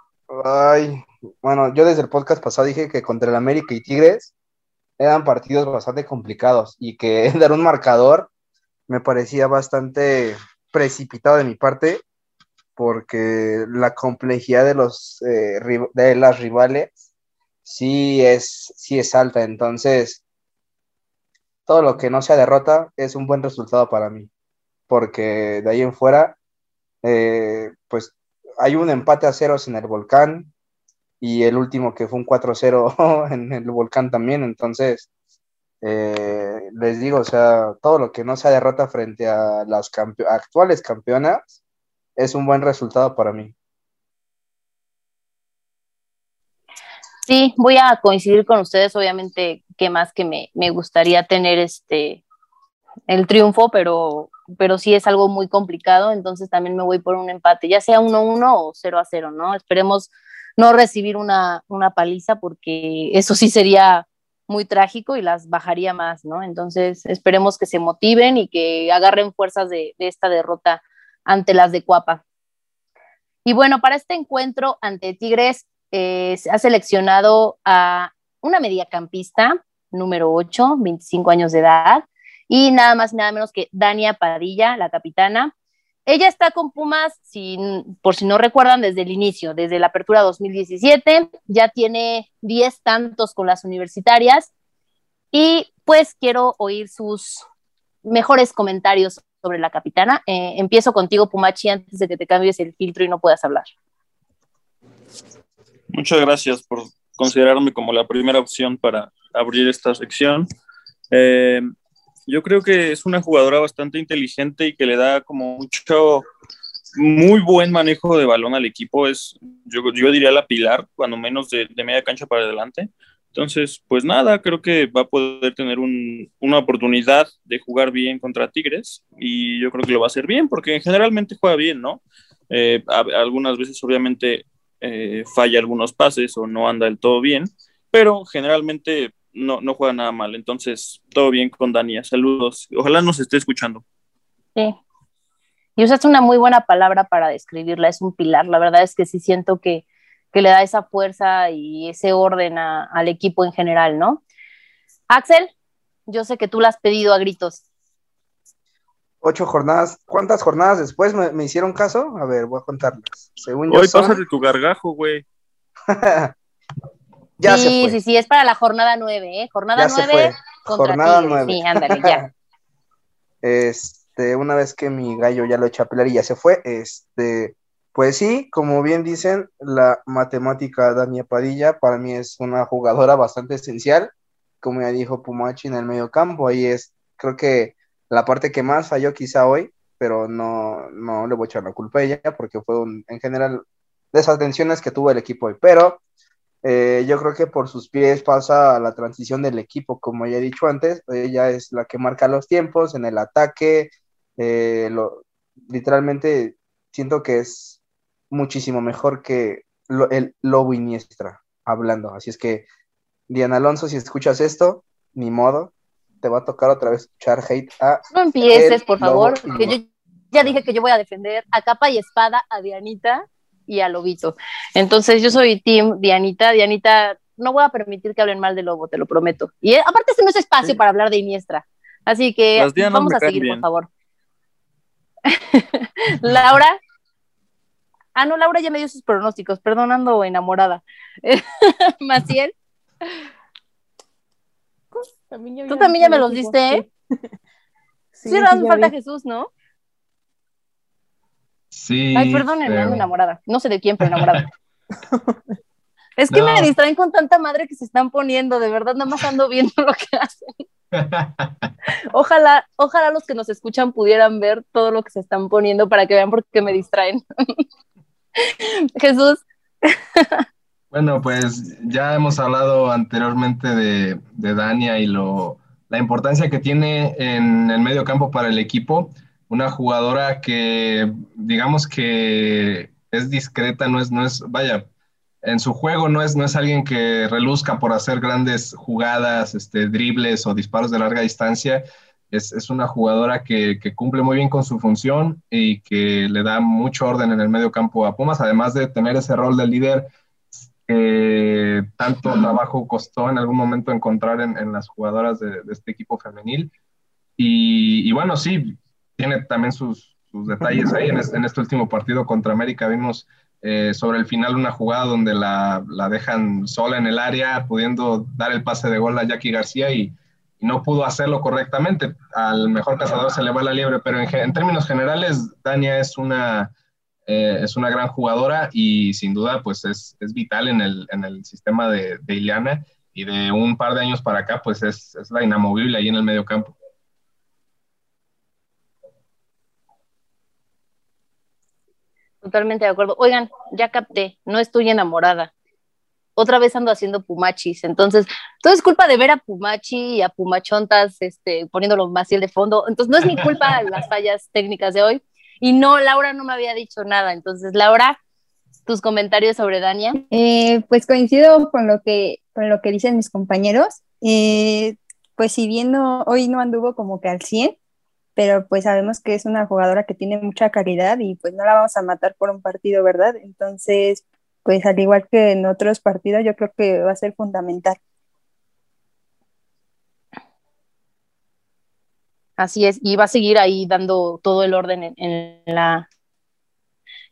ay, bueno, yo desde el podcast pasado dije que contra el América y Tigres eran partidos bastante complicados y que dar un marcador me parecía bastante precipitado de mi parte porque la complejidad de, los, eh, de las rivales sí es, sí es alta. Entonces, todo lo que no sea derrota es un buen resultado para mí, porque de ahí en fuera, eh, pues hay un empate a ceros en el volcán y el último que fue un 4-0 en el volcán también, entonces eh, les digo, o sea, todo lo que no sea derrota frente a las actuales campeonas es un buen resultado para mí. Sí, voy a coincidir con ustedes, obviamente, que más que me, me gustaría tener este el triunfo, pero, pero sí es algo muy complicado, entonces también me voy por un empate, ya sea 1-1 o 0-0, ¿no? Esperemos no recibir una, una paliza porque eso sí sería muy trágico y las bajaría más, ¿no? Entonces esperemos que se motiven y que agarren fuerzas de, de esta derrota ante las de Cuapa. Y bueno, para este encuentro ante Tigres eh, ha seleccionado a una mediacampista, número 8, 25 años de edad, y nada más y nada menos que Dania Padilla, la capitana. Ella está con Pumas, por si no recuerdan, desde el inicio, desde la apertura 2017, ya tiene 10 tantos con las universitarias y pues quiero oír sus mejores comentarios sobre la capitana. Eh, empiezo contigo, Pumachi, antes de que te cambies el filtro y no puedas hablar. Muchas gracias por considerarme como la primera opción para abrir esta sección. Eh, yo creo que es una jugadora bastante inteligente y que le da como mucho, muy buen manejo de balón al equipo. Es, yo, yo diría la pilar, cuando menos de, media cancha para adelante. Entonces, pues nada, creo que va a poder tener una oportunidad de jugar bien contra Tigres y yo creo que lo va a hacer bien porque generalmente juega bien, ¿no? Eh, algunas veces obviamente eh, falla algunos pases o no anda del todo bien, pero generalmente no, no juega nada mal. Entonces, todo bien con Dania. Saludos. Ojalá nos esté escuchando. Sí. Y usaste una muy buena palabra para describirla, es un pilar. La verdad es que sí siento que, que le da esa fuerza y ese orden al equipo en general, ¿no? Axel, yo sé que tú la has pedido a gritos ocho jornadas. ¿Cuántas jornadas después me, hicieron caso? A ver, voy a contarlas. Según Hoy pásate tu gargajo, güey. ya sí, sí, sí, es para la jornada nueve, ¿eh? Jornada nueve contra jornada nueve. Sí, ándale, ya. este, una vez que mi gallo ya lo eché a pelar y ya se fue, este, pues sí, como bien dicen, la matemática Dania Padilla para mí es una jugadora bastante esencial, como ya dijo Pumachi en el medio campo, ahí es, creo que la parte que más falló quizá hoy, pero no, no le voy a echar la culpa a ella porque fue un, en general desatenciones que tuvo el equipo hoy. Pero eh, yo creo que por sus pies pasa la transición del equipo, como ya he dicho antes, ella es la que marca los tiempos en el ataque, eh, lo, literalmente siento que es muchísimo mejor que el Lobo Iniestra hablando. Así es que, Diana Alonso, si escuchas esto, ni modo, te va a tocar otra vez echar hate a. No empieces, por favor, que yo ya dije que yo voy a defender a capa y espada a Dianita y a Lobito. Entonces yo soy Team Dianita. Dianita, no voy a permitir que hablen mal de Lobo, te lo prometo. Y eh, aparte, este no es espacio para hablar de Iniestra. Así que vamos a seguir, por favor. Laura. Ah, no, Laura ya me dio sus pronósticos, perdonando enamorada. Maciel. Tú también ya me los diste, ¿eh? Sí, sí, sí falta Jesús, ¿no? Sí. Ay, perdónenme, ando enamorada. No sé de quién, pero enamorada. es que me distraen con tanta madre que se están poniendo, de verdad, nada más ando viendo lo que hacen. ojalá, ojalá los que nos escuchan pudieran ver todo lo que se están poniendo para que vean por qué me distraen. Jesús. Bueno, pues ya hemos hablado anteriormente de, Dania y lo, la importancia que tiene en el medio campo para el equipo. Una jugadora que, digamos que es discreta, no es, no es, vaya, en su juego no es, no es alguien que reluzca por hacer grandes jugadas, este, dribles o disparos de larga distancia. Es, es una jugadora que, que, cumple muy bien con su función y que le da mucho orden en el medio campo a Pumas, además de tener ese rol de líder que tanto trabajo costó en algún momento encontrar en, las jugadoras de, este equipo femenil. Y, bueno, sí, tiene también sus, detalles ahí. En este, último partido contra América vimos eh, sobre el final una jugada donde la, dejan sola en el área, pudiendo dar el pase de gol a Jackie García y, no pudo hacerlo correctamente. Al mejor cazador se le va la liebre, pero en, términos generales, Dania es una, eh, es una gran jugadora y sin duda pues es, es vital en el, en el sistema de, de, Ileana y de un par de años para acá pues es, es la inamovible ahí en el medio campo. Totalmente de acuerdo. Oigan, ya capté, no estoy enamorada otra vez ando haciendo pumachis. Entonces, todo es culpa de ver a Pumachi y a Pumachontas este, poniéndolo más de fondo. Entonces, no es mi culpa las fallas técnicas de hoy. Y no, Laura no me había dicho nada. Entonces, Laura, tus comentarios sobre Dania. Eh, pues coincido con lo que, con lo que dicen mis compañeros. Eh, pues si bien hoy no anduvo como que al 100, pero pues sabemos que es una jugadora que tiene mucha calidad y pues no la vamos a matar por un partido, ¿verdad? Entonces, pues al igual que en otros partidos, yo creo que va a ser fundamental. Así es, y va a seguir ahí dando todo el orden en, la,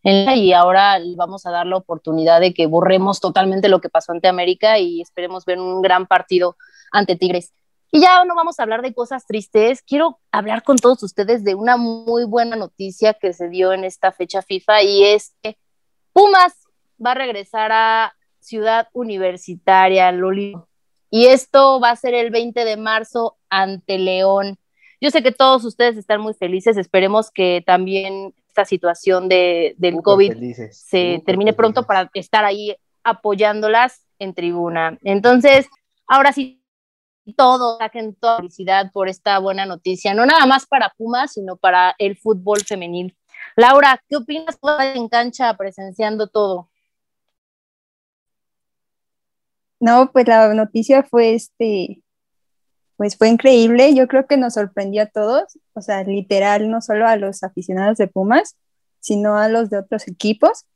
en la, y ahora vamos a dar la oportunidad de que borremos totalmente lo que pasó ante América y esperemos ver un gran partido ante Tigres. Y ya no vamos a hablar de cosas tristes, quiero hablar con todos ustedes de una muy buena noticia que se dio en esta fecha FIFA y es que Pumas va a regresar a Ciudad Universitaria, Loli. Y esto va a ser el 20 de marzo ante León. Yo sé que todos ustedes están muy felices, esperemos que también esta situación de, del COVID se termine pronto para estar ahí apoyándolas en tribuna. Entonces, ahora sí, todos saquen toda felicidad por esta buena noticia, no nada más para Pumas, sino para el fútbol femenil. Laura, ¿qué opinas en cancha presenciando todo? No, pues la noticia fue este, pues fue increíble. Yo creo que nos sorprendió a todos, o sea, literal, no solo a los aficionados de Pumas, sino a los de otros equipos.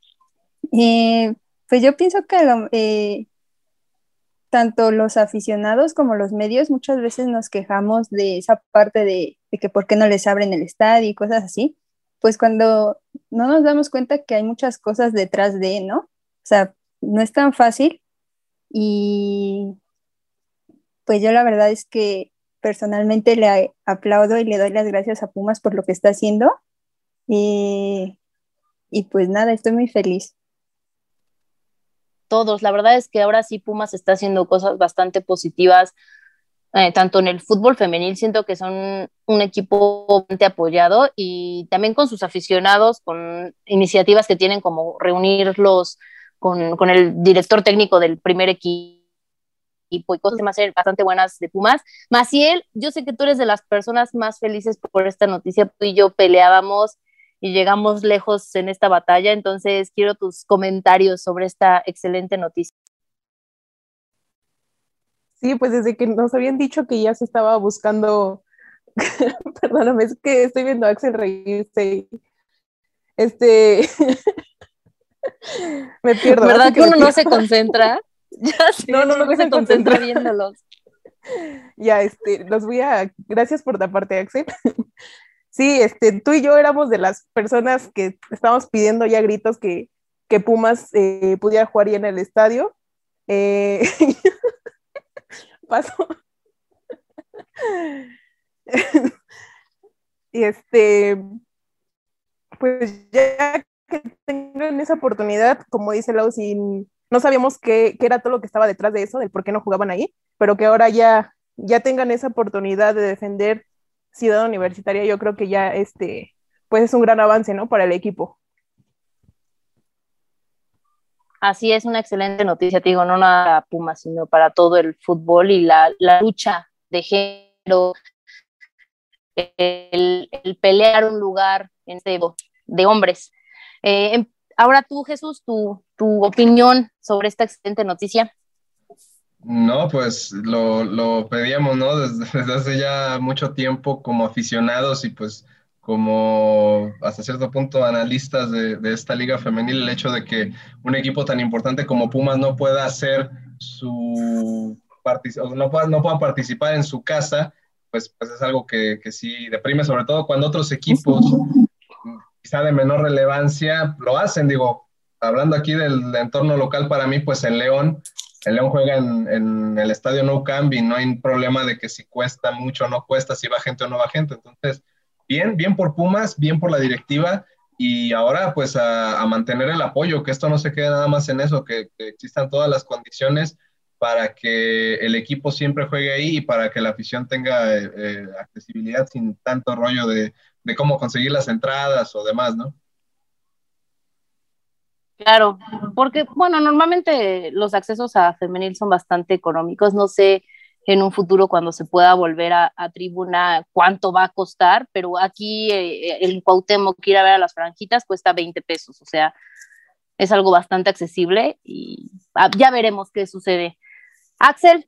Eh, pues yo pienso que eh, tanto los aficionados como los medios muchas veces nos quejamos de esa parte de, de, que por qué no les abren el estadio y cosas así. Pues cuando no nos damos cuenta que hay muchas cosas detrás de, ¿no? O sea, no es tan fácil y pues yo la verdad es que personalmente le aplaudo y le doy las gracias a Pumas por lo que está haciendo. Y, pues nada, estoy muy feliz. Todos, la verdad es que ahora sí Pumas está haciendo cosas bastante positivas, eh, tanto en el fútbol femenil, siento que son un equipo bastante apoyado y también con sus aficionados, con iniciativas que tienen como reunir los con, el director técnico del primer equipo y cosas más bastante buenas de Pumas. Maciel, yo sé que tú eres de las personas más felices por esta noticia, tú y yo peleábamos y llegamos lejos en esta batalla, entonces quiero tus comentarios sobre esta excelente noticia. Sí, pues desde que nos habían dicho que ya se estaba buscando, perdóname, es que estoy viendo a Axel reírse. Este, me pierdo. ¿Verdad que uno no se concentra? Ya sé, no, no, no, se concentra viéndolos. Ya, este, los voy a, gracias por la parte, Axel. Sí, este, tú y yo éramos de las personas que estábamos pidiendo ya gritos que, que Pumas eh, pudiera jugar ya en el estadio. Eh, paso. y este, pues ya que tengan esa oportunidad, como dice Lau, no sabíamos qué, era todo lo que estaba detrás de eso, del por qué no jugaban ahí, pero que ahora ya, ya tengan esa oportunidad de defender Ciudad Universitaria, yo creo que ya este, pues es un gran avance, ¿no? Para el equipo. Así es, una excelente noticia, te digo, no nada para Puma, sino para todo el fútbol y la, lucha de género, el, el, pelear un lugar en este, de hombres eh, em, ahora tú, Jesús, tu, tu opinión sobre esta excelente noticia. No, pues lo, lo pedíamos, ¿no? Desde, hace ya mucho tiempo como aficionados y pues como hasta cierto punto analistas de, de, esta liga femenil, el hecho de que un equipo tan importante como Pumas no pueda hacer su no pueda, no pueda participar en su casa, pues, pues es algo que, que sí deprime, sobre todo cuando otros equipos quizá de menor relevancia, lo hacen, digo, hablando aquí del, entorno local para mí, pues en León, el León juega en, el estadio No Camp no hay problema de que si cuesta mucho o no cuesta, si va gente o no va gente. Entonces, bien, bien por Pumas, bien por la directiva y ahora pues a, mantener el apoyo, que esto no se quede nada más en eso, que, existan todas las condiciones para que el equipo siempre juegue ahí y para que la afición tenga eh, eh, accesibilidad sin tanto rollo de, de cómo conseguir las entradas o demás, ¿no? Claro, porque, bueno, normalmente los accesos a femenil son bastante económicos. No sé en un futuro cuando se pueda volver a, tribuna cuánto va a costar, pero aquí eh, el Cuauhtémoc ir a ver a las franjitas cuesta 20 pesos, o sea, es algo bastante accesible y ah, ya veremos qué sucede. Axel.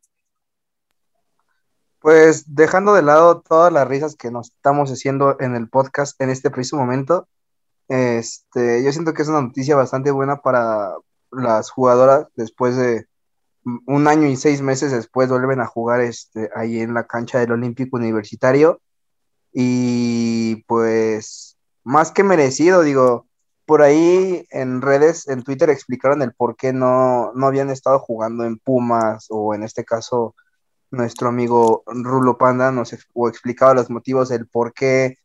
Pues dejando de lado todas las risas que nos estamos haciendo en el podcast en este preciso momento, este, yo siento que es una noticia bastante buena para las jugadoras después de un año y seis meses después vuelven a jugar este, ahí en la cancha del Olímpico Universitario. Y pues más que merecido, digo, por ahí en redes, en Twitter explicaron el por qué no, no habían estado jugando en Pumas o en este caso nuestro amigo Rulo Panda nos explicaba los motivos del por qué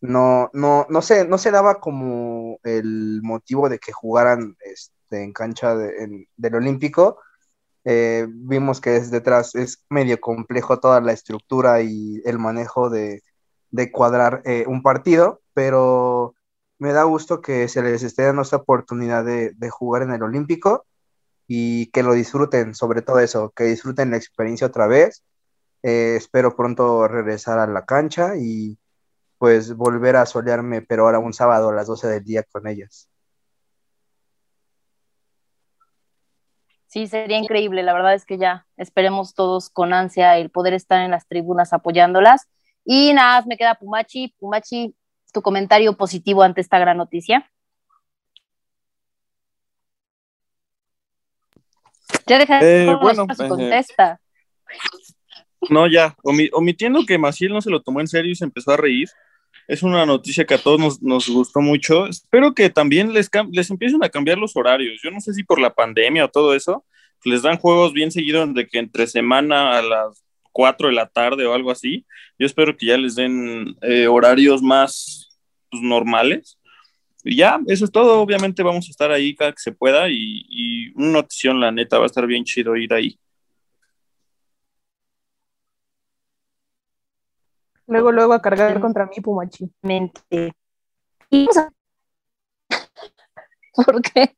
no, no, no, se, no se daba como el motivo de que jugaran este, en cancha del Olímpico. Eh, vimos que es detrás es medio complejo toda la estructura y el manejo de, cuadrar eh, un partido, pero me da gusto que se les esté dando esta oportunidad de, jugar en el Olímpico y que lo disfruten, sobre todo eso, que disfruten la experiencia otra vez. Eh, espero pronto regresar a la cancha y pues volver a solearme, pero ahora un sábado a las 12 del día con ellas. Sí, sería increíble. La verdad es que ya esperemos todos con ansia el poder estar en las tribunas apoyándolas. Y nada, me queda Pumachi. Pumachi, tu comentario positivo ante esta gran noticia. Ya deja eh, bueno, eh, contesta. No, ya, omitiendo que Maciel no se lo tomó en serio y se empezó a reír, es una noticia que a todos nos, gustó mucho. Espero que también les, les empiecen a cambiar los horarios. Yo no sé si por la pandemia o todo eso, les dan juegos bien seguidos de que entre semana a las 4 de la tarde o algo así. Yo espero que ya les den eh, horarios más pues, normales. Y ya, eso es todo. Obviamente vamos a estar ahí cada que se pueda y, y una notición, la neta, va a estar bien chido ir ahí. Luego, luego a cargar contra mí, Pumachi. Mente. ¿Por qué?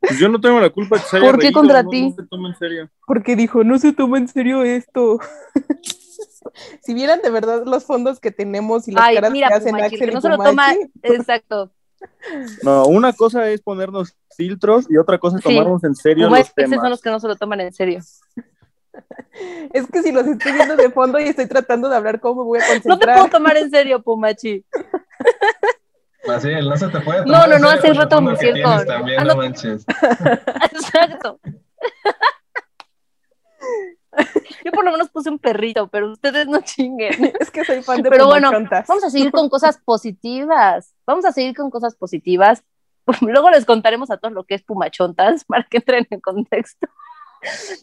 Pues yo no tengo la culpa que se haya ¿Por qué contra ti? No se toma en serio. Porque dijo, no se toma en serio esto. si vieran de verdad los fondos que tenemos y las Ay, caras mira, que hacen Pumachi, Axel que no y se lo Pumachi, toma, exacto. No, una cosa es ponernos filtros y otra cosa es Sí. tomarnos en serio Pumachi, los temas. esos son los que no se lo toman en serio. Es que si los estoy viendo de fondo y estoy tratando de hablar, ¿cómo me voy a No te concentrar? puedo tomar en serio, Pumachi. Maciel, no se te puede No, tomar no, no, hace rato siento- tienes También, Ah, no no. manches. Exacto. Yo por lo menos puse un perrito, pero ustedes no chinguen. Es que soy fan de Pero bueno, vamos a seguir con cosas positivas. Vamos a seguir con cosas positivas. Luego les contaremos a todos lo que es Pumachontas para que entren en contexto.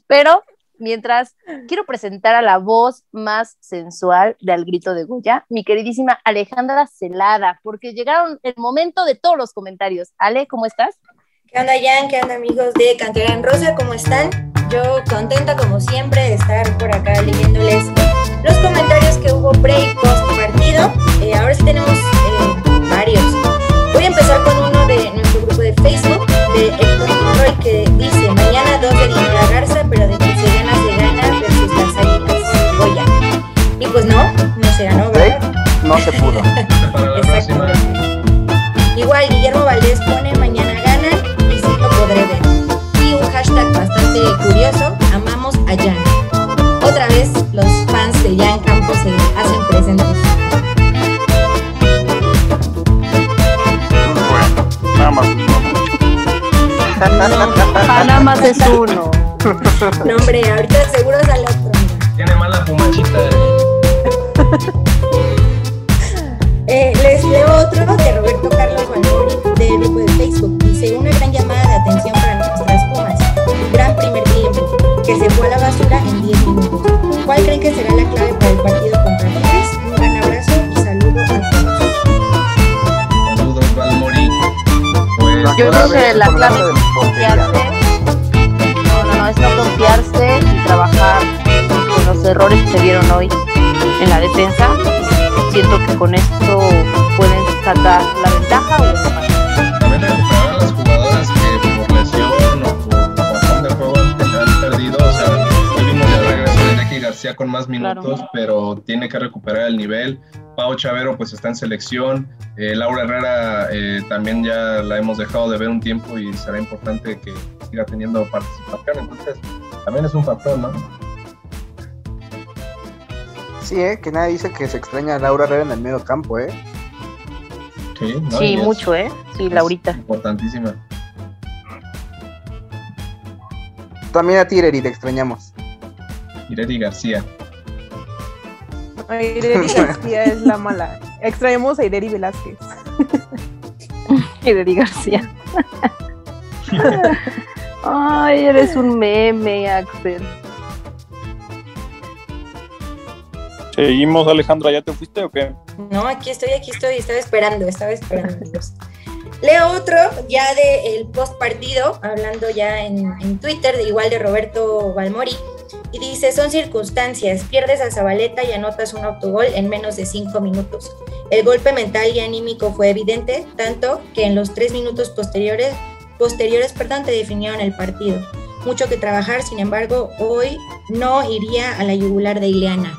Pero mientras quiero presentar a la voz más sensual de Al Grito de Goya, mi queridísima Alejandra Celada, porque llegaron el momento de todos los comentarios. Ale, ¿cómo estás? ¿Qué onda, Jan? ¿Qué onda, amigos de Cantera en Rosa? ¿Cómo están? Yo contenta, como siempre, de estar por acá leyéndoles los comentarios que hubo pre y post partido. Eh, ahora sí tenemos eh, varios. Voy a empezar con uno de nuestro grupo de Facebook, de Héctor Monroy, que dice: Mañana 2 de Dinora Garza, pero de que se gana, versus las águilas. Goya. Y pues no, no se ganó, ¿verdad? No se pudo. Igual Guillermo Valdés pone haces uno. No, hombre, ahorita seguro sale otro. Tiene mala fumachita. eh, les leo otro de Roberto Carlos Valori del grupo de Facebook. Dice: Una gran llamada de atención para nuestras pumas. Un gran primer tiempo que se fue a la basura en 10 minutos. ¿Cuál creen que será la clave para el partido contra Tigres? Un gran abrazo y saludo a todos. Saludos, Valmori. Pues, Yo no sé la clave. No, confiarse y trabajar con los errores que se vieron hoy en la defensa. Siento que con esto pueden sacar la ventaja o el empate. también recuperar a las jugadoras que por lesión o por razón de juego que se han perdido. O sea, hoy vimos ya el regreso de Jackie García con más minutos, Claro. pero tiene que recuperar el nivel. Pau Chavero pues está en selección. Eh, Laura Herrera eh, también ya la hemos dejado de ver un tiempo y será importante que siga teniendo participación. También es un factor, ¿no? Sí, ¿eh? que nadie dice que se extraña a Laura Herrera en el medio campo, ¿eh? Sí, ¿no? Sí, Y es- mucho, ¿eh? Sí, es Laurita. Importantísima. También a Tireri te extrañamos. Ireri García. Ireri García es la mala. Extraemos a Ireri Velázquez. Di García. Ay, eres un meme, Axel. Seguimos, Alejandra, ¿ya te fuiste o qué? No, aquí estoy, aquí estoy, estaba esperando, estaba esperando, amigos. Leo otro ya del post partido, hablando ya en, en Twitter, de igual de Roberto Balmori, y dice, son circunstancias, pierdes a Zabaleta y anotas un autogol en menos de cinco minutos. El golpe mental y anímico fue evidente, tanto que en los tres minutos posteriores, posteriores perdón, te definieron el partido. Mucho que trabajar, sin embargo, hoy no iría a la yugular de Ileana.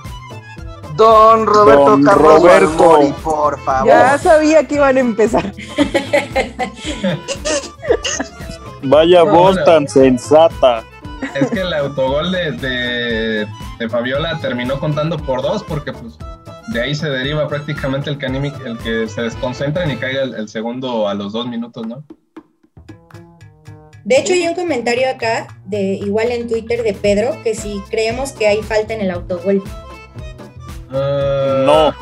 Don Roberto Don Carlos Roberto. Balmori, por favor. Ya sabía que iban a empezar. Vaya No, voz no. tan sensata. Es que el autogol de, de, de Fabiola terminó contando por dos porque pues de ahí se deriva prácticamente el que, animi- el que se desconcentren y caiga el, el segundo a los dos minutos, ¿no? De hecho, hay un comentario acá, de igual en Twitter de Pedro, que si creemos que hay falta en el autogol. Ah, No,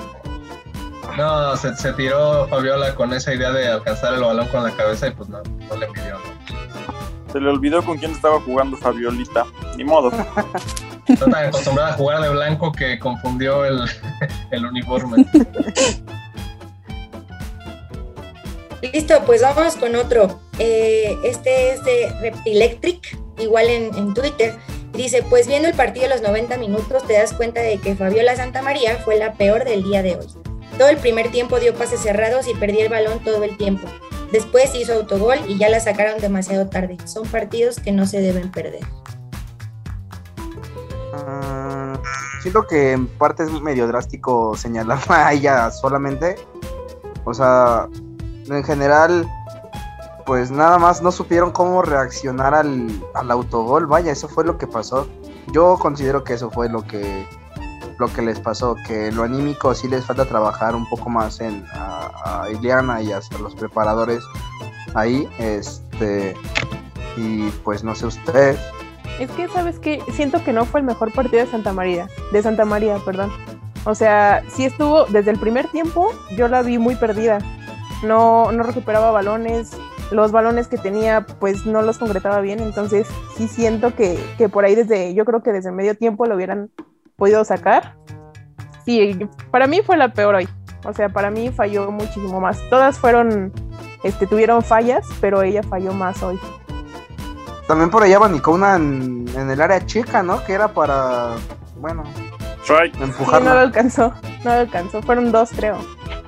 No, se, se tiró Fabiola con esa idea de alcanzar el balón con la cabeza y pues no, no le midió. ¿no? se le olvidó con quién estaba jugando Fabiolita. Ni modo. Está tan acostumbrada a jugar de blanco que confundió el, el uniforme. Listo, pues vamos con otro. Eh, este es de Reptilectric, igual en, Twitter. Dice, pues viendo el partido de los 90 minutos te das cuenta de que Fabiola Santamaría fue la peor del día de hoy. Todo el primer tiempo dio pases cerrados y perdía el balón todo el tiempo. Después hizo autogol y ya la sacaron demasiado tarde. Son partidos que no se deben perder. Mm, siento que en parte es medio drástico señalarla a ella solamente. O sea, en general, pues nada más no supieron cómo reaccionar al, al autogol. Vaya, eso fue lo que pasó. Yo considero que eso fue lo que lo que les pasó, que lo anímico sí les falta trabajar un poco más en a, Ileana y hasta los preparadores ahí, este y pues no sé ustedes. Es que, ¿sabes qué? Siento que no fue el mejor partido de Santa María. De Santa María, perdón. O sea, sí estuvo, desde el primer tiempo, yo la vi muy perdida. No, no recuperaba balones. Los balones que tenía, pues no los concretaba bien. Entonces, sí siento que, que por ahí desde, yo creo que desde medio tiempo lo hubieran podido sacar. Sí, para mí fue la peor hoy. O sea, para mí falló muchísimo más. Todas fueron, este, tuvieron fallas, pero ella falló más hoy. También por allá abanicó una en, en el área chica, ¿no? Que era para, bueno, Right. Sí, no lo alcanzó, no lo alcanzó. Fueron dos, creo.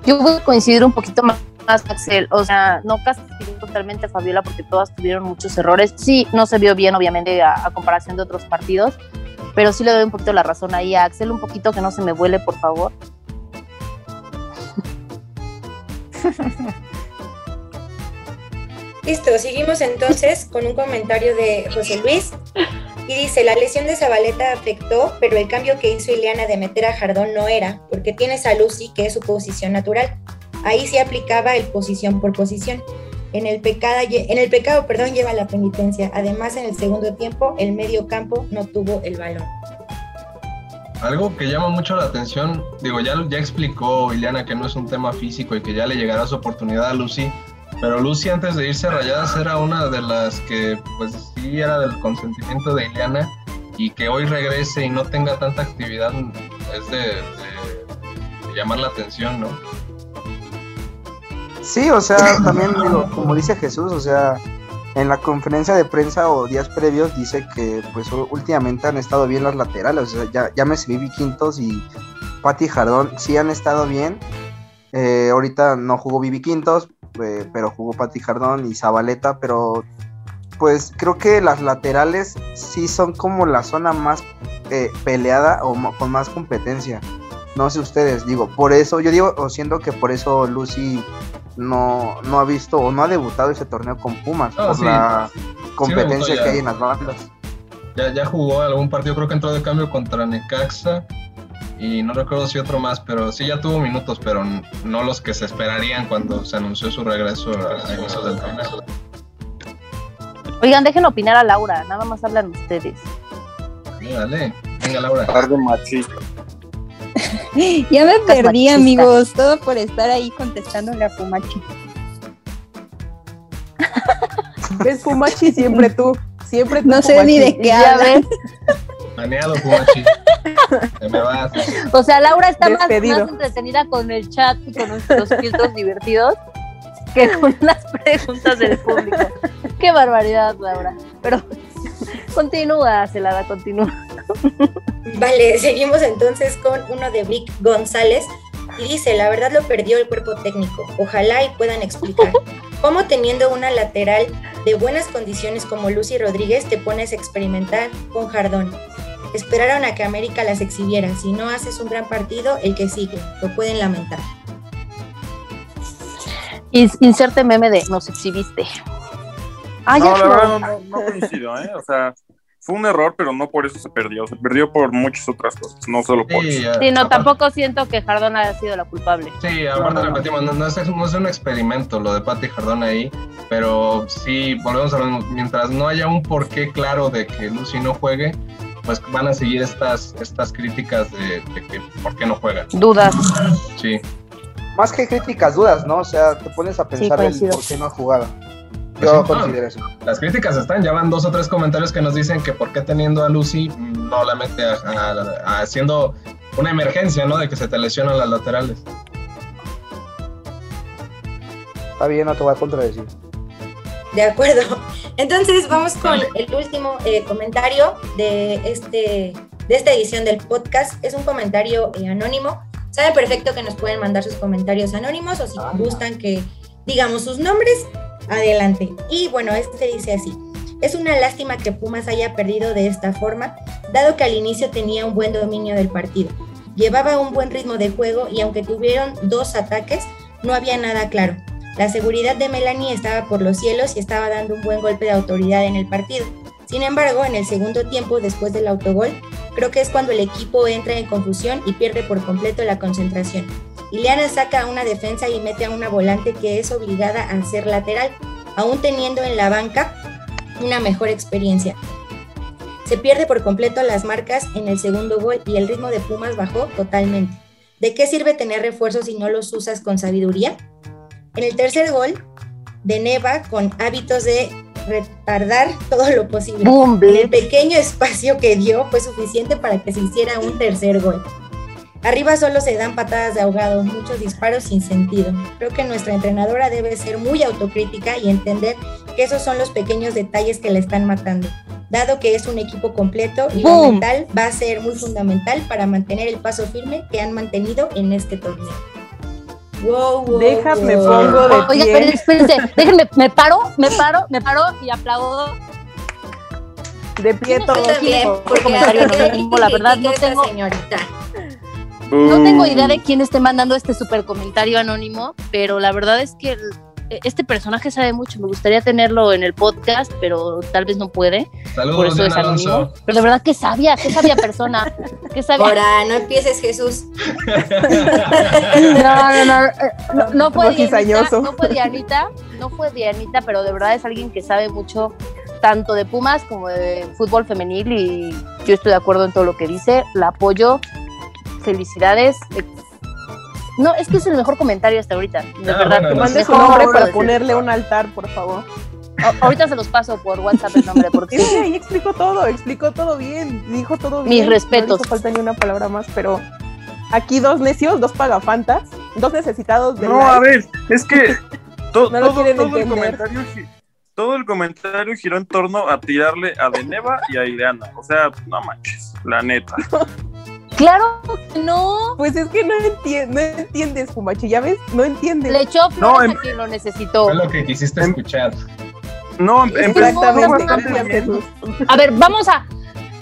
Yo voy a coincidir un poquito más, más, Axel. O sea, no castigo totalmente a Fabiola porque todas tuvieron muchos errores. Sí, no se vio bien, obviamente, a, comparación de otros partidos, pero sí le doy un poquito la razón ahí a Axel, un poquito que no se me vuele, por favor. Listo, seguimos entonces con un comentario de José Luis. Y dice, la lesión de Zabaleta afectó, pero el cambio que hizo Ileana de meter a Jardón no era, porque tienes a Lucy, que es su posición natural. Ahí sí aplicaba el posición por posición. En el, pecado, en el pecado, perdón, lleva la penitencia. Además, en el segundo tiempo, el medio campo no tuvo el balón. Algo que llama mucho la atención, digo, ya, ya explicó Ileana que no es un tema físico y que ya le llegará su oportunidad a Lucy, pero Lucy antes de irse a Rayadas era una de las que pues sí era del consentimiento de Ileana y que hoy regrese y no tenga tanta actividad es de, de llamar la atención, ¿no? Sí, o sea, también digo, como dice Jesús, o sea, en la conferencia de prensa o días previos dice que pues últimamente han estado bien las laterales, o sea, ya, llámese Vivi Quintos y Patti Jardón, sí han estado bien. Eh, ahorita no jugó Vivi Quintos, eh, pero jugó Patti Jardón y Zabaleta, pero pues creo que las laterales sí son como la zona más eh, peleada o con más competencia. No sé ustedes, digo, por eso, yo digo, o siento que por eso Lucy no, no ha visto o no ha debutado ese torneo con Pumas por la competencia que hay en las bandas. Ya, ya jugó algún partido, creo que entró de cambio contra Necaxa y no recuerdo si otro más, pero sí ya tuvo minutos, pero no los que se esperarían cuando se anunció su regreso a inicios del torneo. Oigan, dejen opinar a Laura, nada más hablan ustedes. Sí, dale, venga Laura. Tarde machista. ya me perdí, amigos, todo por estar ahí contestándole a Fumachi. ¿Ves Fumachi siempre tú? Siempre tú, No sé ni de qué hablas. Planeado, Fumachi. me vas. O sea, Laura está más, más, entretenida con el chat y con nuestros filtros divertidos que con las preguntas del público. Qué barbaridad, Laura. Pero continúa, Celada, continúa. Vale, seguimos entonces con uno de Vic González y dice, la verdad lo perdió el cuerpo técnico. Ojalá y puedan explicar cómo teniendo una lateral de buenas condiciones como Lucy Rodríguez te pones a experimentar con Jardón. Esperaron a que América las exhibiera. Si no haces un gran partido, el que sigue. Lo pueden lamentar. Inserte meme de nos exhibiste. Ah, no, la verdad no, no coincido, ¿eh? O sea, fue un error, pero no por eso se perdió. Se perdió por muchas otras cosas, no solo por eso. Sí, no, tampoco siento que Jardón haya sido la culpable. Sí, aparte repetimos, no, es, no, es, un experimento lo de Pati Jardón ahí, pero sí, volvemos a ver, mientras no haya un porqué claro de que Lucy no juegue, pues van a seguir estas, estas críticas de, que por qué no juega. Dudas. Sí. Más que críticas, dudas, ¿no? O sea, te pones a pensar en por qué no ha jugado. Yo considero eso. Las críticas están, ya van dos o tres comentarios que nos dicen que por qué teniendo a Lucy no la mete haciendo una emergencia, ¿no? De que se te lesionan las laterales. Está bien, no te voy a contradecir. De acuerdo. Entonces vamos con el último eh, comentario de, este, de esta edición del podcast. Es un comentario eh, anónimo. Saben perfecto que nos pueden mandar sus comentarios anónimos o si ah, gustan que digamos sus nombres, adelante. Y bueno, este dice así. Es una lástima que Pumas haya perdido de esta forma, dado que al inicio tenía un buen dominio del partido. Llevaba un buen ritmo de juego y aunque tuvieron dos ataques, no había nada claro. La seguridad de Melanie estaba por los cielos y estaba dando un buen golpe de autoridad en el partido. Sin embargo, en el segundo tiempo, después del autogol, creo que es cuando el equipo entra en confusión y pierde por completo la concentración. Ileana saca a una defensa y mete a una volante que es obligada a ser lateral, aún teniendo en la banca una mejor experiencia. Se pierde por completo las marcas en el segundo gol y el ritmo de Pumas bajó totalmente. ¿De qué sirve tener refuerzos si no los usas con sabiduría? En el tercer gol, de Neva, con hábitos de retardar todo lo posible. el pequeño espacio que dio fue suficiente para que se hiciera un tercer gol. Arriba solo se dan patadas de ahogado, muchos disparos sin sentido. Creo que nuestra entrenadora debe ser muy autocrítica y entender que esos son los pequeños detalles que la están matando. Dado que es un equipo completo y lo mental va a ser muy fundamental para mantener el paso firme que han mantenido en este torneo. Wow, Déjame pongo de Oiga, pie. espérense, déjenme, me paro, me paro, me paro y aplaudo. De pie todo. Por comentario anónimo, la verdad no tengo. Señorita. No tengo idea de quién esté mandando este super comentario anónimo, pero la verdad es que este personaje sabe mucho. Me gustaría tenerlo en el podcast, pero tal vez no puede. Saludos, por eso es anónimo. Pero de verdad que sabia, qué sabia persona. Qué sabia. Ahora, no empieces, Jesús. no, no, no, eh, no, no fue Dianita, no fue Dianita, no fue Dianita, pero de verdad es alguien que sabe mucho tanto de Pumas como de fútbol femenil y yo estoy de acuerdo en todo lo que dice, la apoyo felicidades. No, es que es el mejor comentario hasta ahorita, de verdad. Bueno, mande su nombre para ponerle un altar, por favor. ahorita se los paso por WhatsApp el nombre. Porque... Que ahí explicó todo, explicó todo bien, dijo todo bien. Mis respetos. No hizo falta ni una palabra más, pero aquí dos necios, dos pagafantas, dos necesitados de No, a ver, es que todo, No lo todo, quieren todo el entender. comentario todo el comentario giró en torno a tirarle a Deneva y a Ileana. O sea, no manches, la neta. Claro que no. Pues es que no, enti- no entiendes, Pumachi, ¿ya ves? No entiendes. Le echó No, em- a quien lo necesitó. Fue lo que quisiste escuchar. No, em- empezó Exactamente, bastante gracias, bien. Jesús. A ver, vamos a.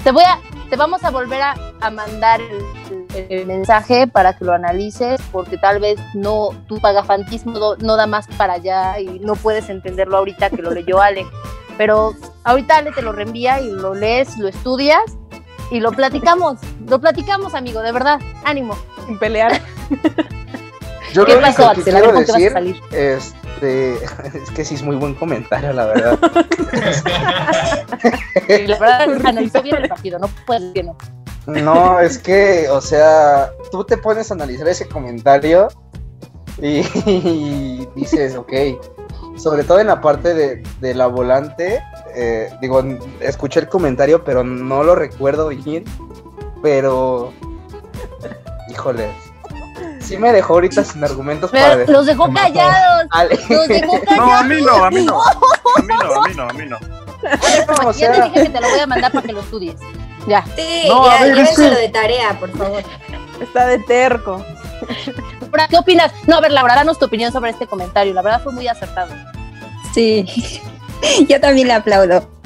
Te voy a. Te vamos a volver a, a mandar el, el- el mensaje para que lo analices, porque tal vez no tu pagafantismo no, no da más para allá y no puedes entenderlo ahorita que lo leyó Ale. Pero ahorita Ale te lo reenvía y lo lees, lo estudias y lo platicamos. Lo platicamos, amigo, de verdad. Ánimo. Sin pelear. Yo ¿Qué lo pasó, único que quiero ¿con qué vas a decir, salir? este, es que sí es muy buen comentario, la verdad. Y la verdad, analizó bien el partido, no puedes decir que no. No, es que, o sea, tú te pones a analizar ese comentario y, y dices, ok, sobre todo en la parte de, de la volante, eh, digo, escuché el comentario, pero no lo recuerdo bien, pero, híjole, sí me dejó ahorita sin argumentos para Pero decir. los dejó callados. Ale, Los dejó callados. No, a mí no, a mí no. A mí no, a mí no, a mí no. o Ya te sea, dije que te lo voy a mandar para que lo estudies. Ya. Sí, No, a ya, ver, es llévenselo que- de tarea, por favor. Está de terco. ¿Qué opinas? No, a ver, Laura, danos tu opinión sobre este comentario. La verdad fue muy acertado. Sí, yo también le aplaudo.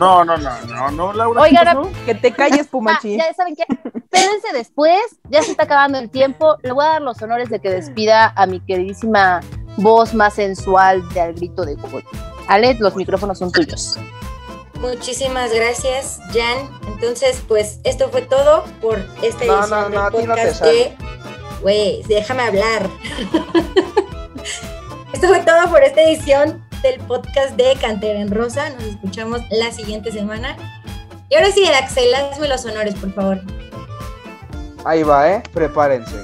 No, no, no, no, no, Laura. Oigan, ¿no? Que te calles, ah, Pumachi. ya saben qué. Espérense después, ya se está acabando el tiempo. Le voy a dar los honores de que despida a mi queridísima voz más sensual de Al Grito de Google. Ale, los micrófonos son tuyos. Muchísimas gracias, Jan. Entonces, pues esto fue todo por esta No, edición no, del no podcast de. Güey, déjame hablar. esto fue todo por esta edición del podcast de Cantera en Rosa. Nos escuchamos la siguiente semana. Y ahora sí, Axel, hazme los honores, por favor. ahí va, ¿eh? Prepárense.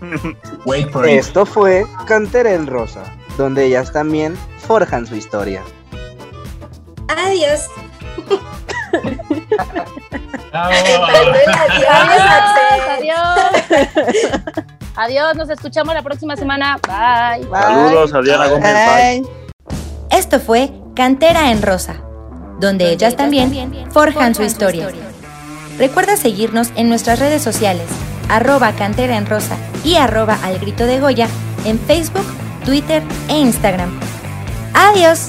Wait for it. Esto fue Cantera en Rosa, donde ellas también forjan su historia. Adiós. Bravo. Adiós, Axel. Adiós. Adiós, nos escuchamos la próxima semana. Bye. Saludos a Diana Gómez. Ay. Esto fue Cantera en Rosa, donde ellas también forjan su historia. Recuerda seguirnos en nuestras redes sociales, arroba Cantera en Rosa y arroba Al Grito de Goya en Facebook, Twitter e Instagram. ¡Adiós!